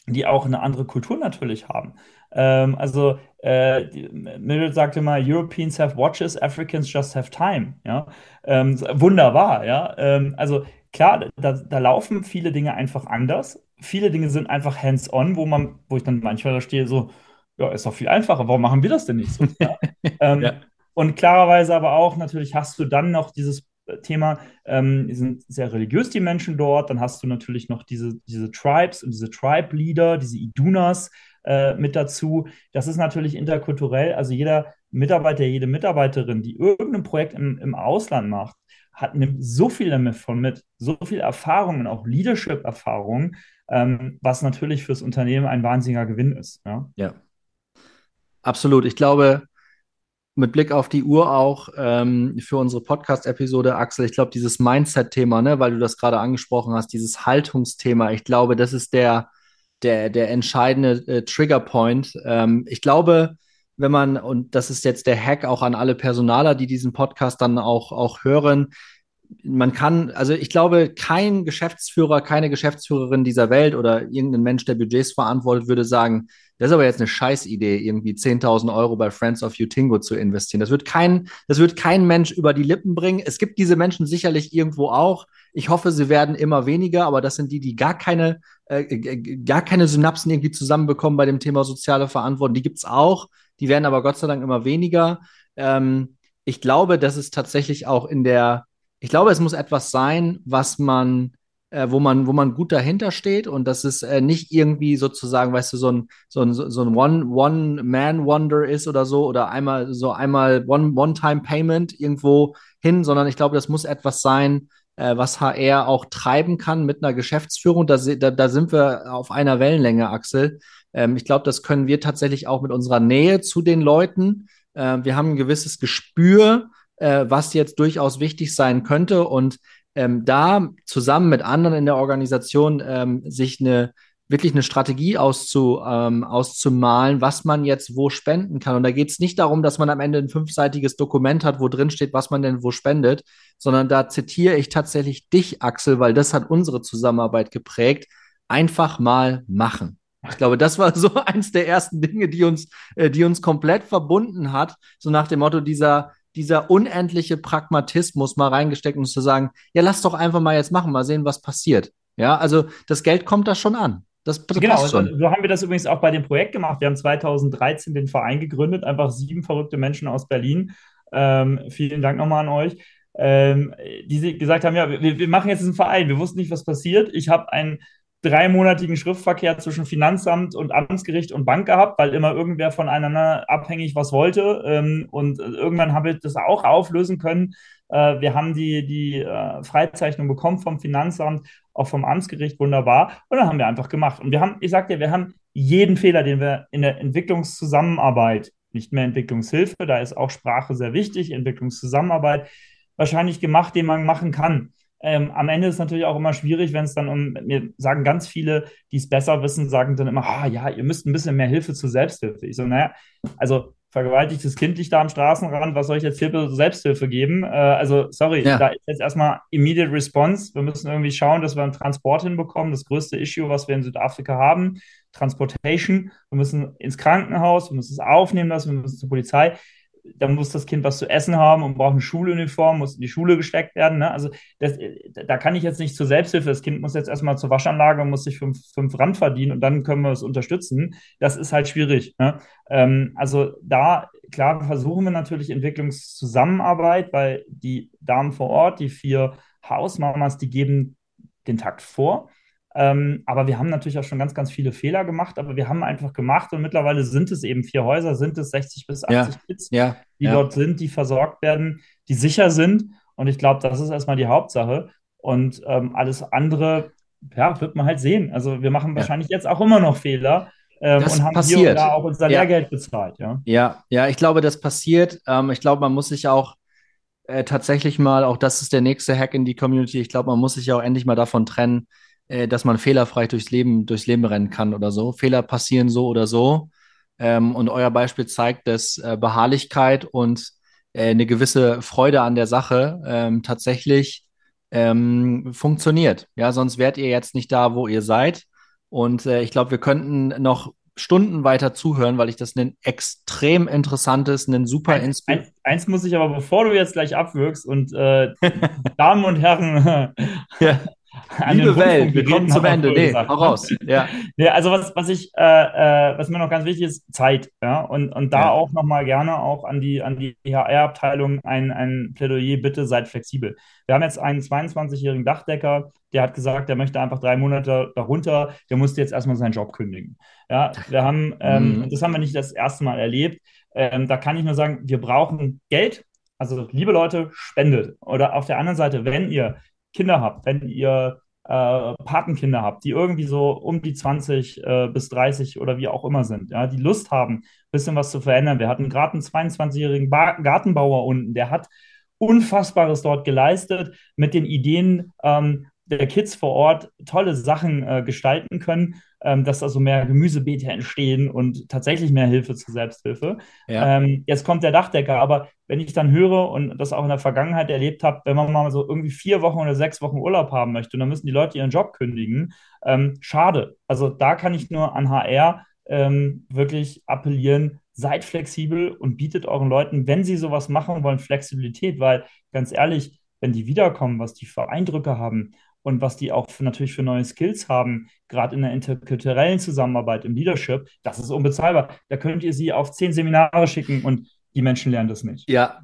die auch eine andere Kultur natürlich haben. Ähm, also äh, Middle sagte mal, Europeans have watches, Africans just have time. Ja, ähm, wunderbar. Ja, ähm, also klar, da, da laufen viele Dinge einfach anders. Viele Dinge sind einfach hands-on, wo man, wo ich dann manchmal da stehe, so, ja, ist doch viel einfacher. Warum machen wir das denn nicht so? Ja? ähm, ja. Und klarerweise aber auch, natürlich hast du dann noch dieses Thema, ähm, die sind sehr religiös, die Menschen dort. Dann hast du natürlich noch diese, diese Tribes und diese Tribe-Leader, diese Idunas äh, mit dazu. Das ist natürlich interkulturell. Also jeder Mitarbeiter, jede Mitarbeiterin, die irgendein Projekt im, im Ausland macht, hat nimmt so viel damit von mit, so viel Erfahrung und auch Leadership-Erfahrung, ähm, was natürlich fürs Unternehmen ein wahnsinniger Gewinn ist. Ja, ja. absolut. Ich glaube, mit Blick auf die Uhr auch ähm, für unsere Podcast-Episode, Axel, ich glaube, dieses Mindset-Thema, ne, weil du das gerade angesprochen hast, dieses Haltungsthema, ich glaube, das ist der, der, der entscheidende äh, Triggerpoint. Ähm, ich glaube, wenn man, und das ist jetzt der Hack auch an alle Personaler, die diesen Podcast dann auch, auch hören, man kann, also ich glaube, kein Geschäftsführer, keine Geschäftsführerin dieser Welt oder irgendein Mensch, der Budgets verantwortet, würde sagen, das ist aber jetzt eine Scheißidee, irgendwie 10.000 Euro bei Friends of Utingo zu investieren. Das wird kein, das wird kein Mensch über die Lippen bringen. Es gibt diese Menschen sicherlich irgendwo auch. Ich hoffe, sie werden immer weniger, aber das sind die, die gar keine, äh, gar keine Synapsen irgendwie zusammenbekommen bei dem Thema soziale Verantwortung. Die gibt's auch. Die werden aber Gott sei Dank immer weniger. Ähm, ich glaube, dass es tatsächlich auch in der, ich glaube, es muss etwas sein, was man, äh, wo man, wo man gut dahinter steht und dass es äh, nicht irgendwie sozusagen, weißt du, so ein, so ein, so ein One-Man-Wonder ist oder so oder einmal so einmal One-Time-Payment irgendwo hin, sondern ich glaube, das muss etwas sein, äh, was HR auch treiben kann mit einer Geschäftsführung. Da, da, da sind wir auf einer Wellenlänge, Axel. Ähm, ich glaube, das können wir tatsächlich auch mit unserer Nähe zu den Leuten. Äh, wir haben ein gewisses Gespür äh, was jetzt durchaus wichtig sein könnte und ähm, da zusammen mit anderen in der Organisation ähm, sich eine wirklich eine Strategie auszu, ähm, auszumalen, was man jetzt wo spenden kann. Und da geht es nicht darum, dass man am Ende ein fünfseitiges Dokument hat, wo drin steht, was man denn wo spendet, sondern da zitiere ich tatsächlich dich, Axel, weil das hat unsere Zusammenarbeit geprägt. Einfach mal machen. Ich glaube, das war so eins der ersten Dinge, die uns, äh, die uns komplett verbunden hat. So nach dem Motto dieser, dieser unendliche Pragmatismus mal reingesteckt und zu sagen, ja, lass doch einfach mal jetzt machen, mal sehen, was passiert. Ja, also das Geld kommt da schon an. Das, das genau, so haben wir das übrigens auch bei dem Projekt gemacht. Wir haben 2013 den Verein gegründet, einfach sieben verrückte Menschen aus Berlin. Ähm, vielen Dank nochmal an euch. Ähm, die gesagt haben, ja, wir, wir machen jetzt einen Verein. Wir wussten nicht, was passiert. Ich habe ein dreimonatigen Schriftverkehr zwischen Finanzamt und Amtsgericht und Bank gehabt, weil immer irgendwer voneinander abhängig was wollte. Ähm, und irgendwann habe ich das auch auflösen können. Äh, wir haben die, die äh, Freizeichnung bekommen vom Finanzamt, auch vom Amtsgericht, wunderbar. Und dann haben wir einfach gemacht. Und wir haben, ich sag dir, wir haben jeden Fehler, den wir in der Entwicklungszusammenarbeit, nicht mehr Entwicklungshilfe, da ist auch Sprache sehr wichtig, Entwicklungszusammenarbeit, wahrscheinlich gemacht, den man machen kann. Ähm, am Ende ist es natürlich auch immer schwierig, wenn es dann um, mir sagen ganz viele, die es besser wissen, sagen dann immer, ah ja, ihr müsst ein bisschen mehr Hilfe zur Selbsthilfe. Ich so, naja, also vergewaltigtes Kind liegt da am Straßenrand, was soll ich jetzt Hilfe zur Selbsthilfe geben? Äh, also, sorry, ja. da ist jetzt erstmal Immediate Response. Wir müssen irgendwie schauen, dass wir einen Transport hinbekommen. Das größte Issue, was wir in Südafrika haben, Transportation. Wir müssen ins Krankenhaus, wir müssen es aufnehmen lassen, wir müssen zur Polizei dann muss das Kind was zu essen haben und braucht eine Schuluniform, muss in die Schule gesteckt werden. Ne? Also das, da kann ich jetzt nicht zur Selbsthilfe. Das Kind muss jetzt erstmal zur Waschanlage und muss sich fünf, fünf Rand verdienen und dann können wir es unterstützen. Das ist halt schwierig. Ne? Ähm, also da, klar, versuchen wir natürlich Entwicklungszusammenarbeit, weil die Damen vor Ort, die vier Hausmamas, die geben den Takt vor. Ähm, aber wir haben natürlich auch schon ganz, ganz viele Fehler gemacht, aber wir haben einfach gemacht und mittlerweile sind es eben vier Häuser, sind es 60 bis 80 ja, Kids, ja, die ja. dort sind, die versorgt werden, die sicher sind. Und ich glaube, das ist erstmal die Hauptsache. Und ähm, alles andere, ja, wird man halt sehen. Also wir machen wahrscheinlich jetzt auch immer noch Fehler. Ähm, und haben passiert. hier und da auch unser Lehrgeld bezahlt, ja. Ja, ja, ich glaube, das passiert. Ähm, ich glaube, man muss sich auch äh, tatsächlich mal, auch das ist der nächste Hack in die Community, ich glaube, man muss sich auch endlich mal davon trennen, äh, dass man fehlerfrei durchs Leben, durchs Leben rennen kann oder so. Fehler passieren so oder so. Ähm, und euer Beispiel zeigt, dass äh, Beharrlichkeit und äh, eine gewisse Freude an der Sache ähm, tatsächlich ähm, funktioniert. Ja, sonst wärt ihr jetzt nicht da, wo ihr seid. Und äh, ich glaube, wir könnten noch Stunden weiter zuhören, weil ich das ein extrem interessantes, ein super eins, eins, eins, muss ich aber, bevor du jetzt gleich abwirkst und äh, Damen und Herren, ja. Liebe Welt, wir kommen zum Ende. Nee, hau raus. Ja. nee, also was, was ich, äh, äh, was mir noch ganz wichtig ist, Zeit. Ja, und, und da ja. auch nochmal gerne auch an die, an die HR-Abteilung ein, ein Plädoyer, bitte seid flexibel. Wir haben jetzt einen 22-jährigen Dachdecker, der hat gesagt, der möchte einfach drei Monate darunter, der musste jetzt erstmal seinen Job kündigen. Ja, wir haben, ähm, mhm. das haben wir nicht das erste Mal erlebt. Ähm, da kann ich nur sagen, wir brauchen Geld. Also, liebe Leute, spendet. Oder auf der anderen Seite, wenn ihr Kinder habt, wenn ihr äh, Patenkinder habt, die irgendwie so um die 20 äh, bis 30 oder wie auch immer sind, ja, die Lust haben, ein bisschen was zu verändern. Wir hatten gerade einen 22-jährigen Gartenbauer unten, der hat Unfassbares dort geleistet mit den Ideen ähm, der Kids vor Ort, tolle Sachen äh, gestalten können ähm, dass also mehr Gemüsebeete entstehen und tatsächlich mehr Hilfe zur Selbsthilfe. Ja. Ähm, jetzt kommt der Dachdecker, aber wenn ich dann höre und das auch in der Vergangenheit erlebt habe, wenn man mal so irgendwie vier Wochen oder sechs Wochen Urlaub haben möchte, dann müssen die Leute ihren Job kündigen. Ähm, schade. Also da kann ich nur an HR ähm, wirklich appellieren, seid flexibel und bietet euren Leuten, wenn sie sowas machen wollen, Flexibilität, weil ganz ehrlich, wenn die wiederkommen, was die für Eindrücke haben und was die auch für, natürlich für neue Skills haben, gerade in der interkulturellen Zusammenarbeit, im Leadership, das ist unbezahlbar. Da könnt ihr sie auf zehn Seminare schicken und die Menschen lernen das nicht. Ja,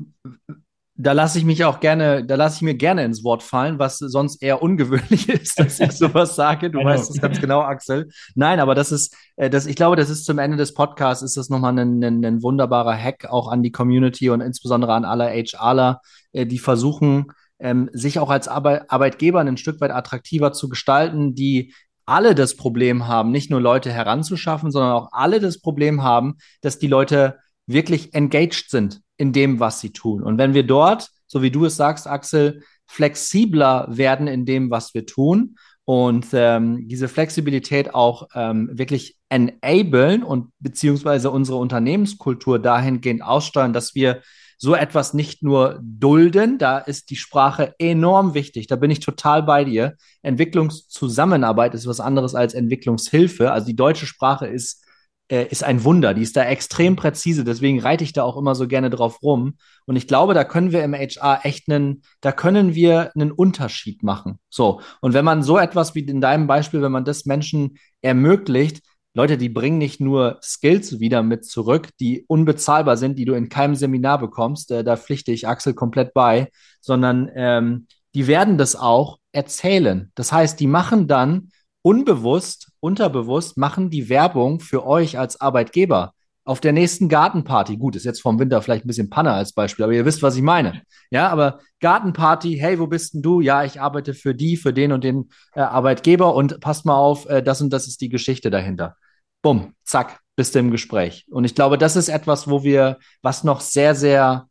da lasse ich mich auch gerne, da lasse ich mir gerne ins Wort fallen, was sonst eher ungewöhnlich ist, dass ich sowas sage. Du weißt es ganz genau, Axel. Nein, aber das ist, äh, das, ich glaube, das ist zum Ende des Podcasts, ist das nochmal ein, ein, ein wunderbarer Hack auch an die Community und insbesondere an alle HRler, äh, die versuchen, ähm, sich auch als Arbeit Arbeitgeber ein Stück weit attraktiver zu gestalten, die alle das Problem haben, nicht nur Leute heranzuschaffen, sondern auch alle das Problem haben, dass die Leute wirklich engaged sind in dem, was sie tun. Und wenn wir dort, so wie du es sagst, Axel, flexibler werden in dem, was wir tun und ähm, diese Flexibilität auch ähm, wirklich enablen und beziehungsweise unsere Unternehmenskultur dahingehend aussteuern, dass wir so etwas nicht nur dulden, da ist die Sprache enorm wichtig. Da bin ich total bei dir. Entwicklungszusammenarbeit ist was anderes als Entwicklungshilfe. Also die deutsche Sprache ist äh, ist ein Wunder. Die ist da extrem präzise. Deswegen reite ich da auch immer so gerne drauf rum. Und ich glaube, da können wir im HR echt einen, da können wir einen Unterschied machen. So. Und wenn man so etwas wie in deinem Beispiel, wenn man das Menschen ermöglicht, Leute, die bringen nicht nur Skills wieder mit zurück, die unbezahlbar sind, die du in keinem Seminar bekommst, äh, da pflichte ich Axel komplett bei, sondern ähm, die werden das auch erzählen. Das heißt, die machen dann unbewusst, unterbewusst, machen die Werbung für euch als Arbeitgeber auf der nächsten Gartenparty. Gut, ist jetzt vom Winter vielleicht ein bisschen Panne als Beispiel, aber ihr wisst, was ich meine. Ja, aber Gartenparty, hey, wo bist denn du? Ja, ich arbeite für die, für den und den äh, Arbeitgeber und passt mal auf, äh, das und das ist die Geschichte dahinter. Bumm, zack, bist du im Gespräch. Und ich glaube, das ist etwas, wo wir, was noch sehr, sehr,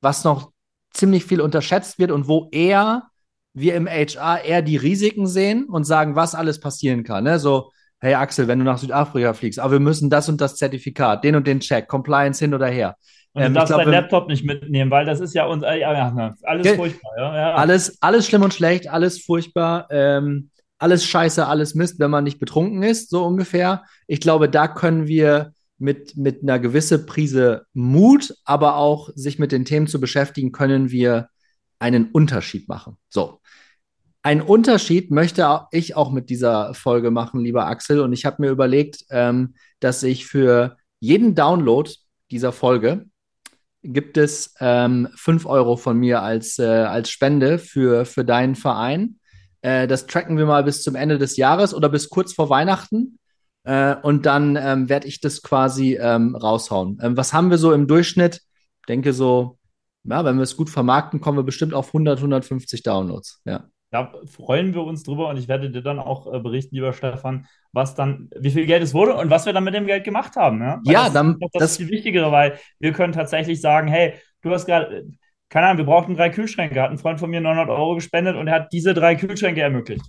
was noch ziemlich viel unterschätzt wird und wo eher wir im HR eher die Risiken sehen und sagen, was alles passieren kann. Ne? So, hey Axel, wenn du nach Südafrika fliegst, aber wir müssen das und das Zertifikat, den und den Check, Compliance hin oder her. Und du ähm, darfst deinen Laptop nicht mitnehmen, weil das ist ja uns, äh, ja, ja, alles furchtbar. Ja, ja. Alles, alles schlimm und schlecht, alles furchtbar, ähm, alles scheiße, alles Mist, wenn man nicht betrunken ist, so ungefähr. Ich glaube, da können wir mit, mit einer gewissen Prise Mut, aber auch sich mit den Themen zu beschäftigen, können wir einen Unterschied machen. So. Ein Unterschied möchte ich auch mit dieser Folge machen, lieber Axel. Und ich habe mir überlegt, ähm, dass ich für jeden Download dieser Folge gibt es ähm, 5 Euro von mir als, äh, als Spende für, für deinen Verein. Äh, das tracken wir mal bis zum Ende des Jahres oder bis kurz vor Weihnachten. Äh, und dann ähm, werde ich das quasi ähm, raushauen. Ähm, was haben wir so im Durchschnitt? Ich denke so, ja, wenn wir es gut vermarkten, kommen wir bestimmt auf 100, 150 Downloads. Ja. Da freuen wir uns drüber und ich werde dir dann auch äh, berichten, lieber Stefan, was dann, wie viel Geld es wurde und was wir dann mit dem Geld gemacht haben. Ja, ja das dann. Ist das, das ist viel Wichtigere, weil wir können tatsächlich sagen, hey, du hast gerade, keine Ahnung, wir brauchten drei Kühlschränke, hat ein Freund von mir 900 Euro gespendet und er hat diese drei Kühlschränke ermöglicht.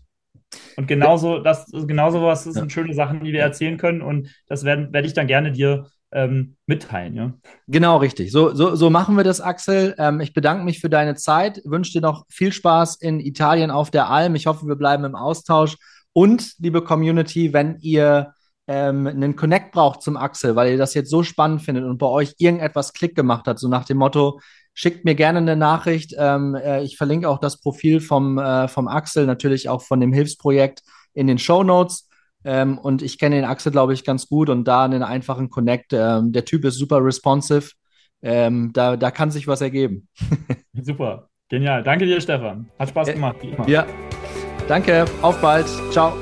Und genauso, das, genauso was das sind schöne Sachen, die wir erzählen können. Und das werde werd ich dann gerne dir ähm, mitteilen. Ja? Genau, richtig. So, so, so machen wir das, Axel. Ähm, ich bedanke mich für deine Zeit, wünsche dir noch viel Spaß in Italien auf der Alm. Ich hoffe, wir bleiben im Austausch. Und, liebe Community, wenn ihr ähm, einen Connect braucht zum Axel, weil ihr das jetzt so spannend findet und bei euch irgendetwas Klick gemacht hat, so nach dem Motto, schickt mir gerne eine Nachricht. Ähm, äh, ich verlinke auch das Profil vom, äh, vom Axel, natürlich auch von dem Hilfsprojekt in den Show Notes. Ähm, und ich kenne den Axel, glaube ich, ganz gut und da einen einfachen Connect. Ähm, der Typ ist super responsive. Ähm, da, da kann sich was ergeben. super, genial. Danke dir, Stefan. Hat Spaß gemacht. Ja, danke. Auf bald. Ciao.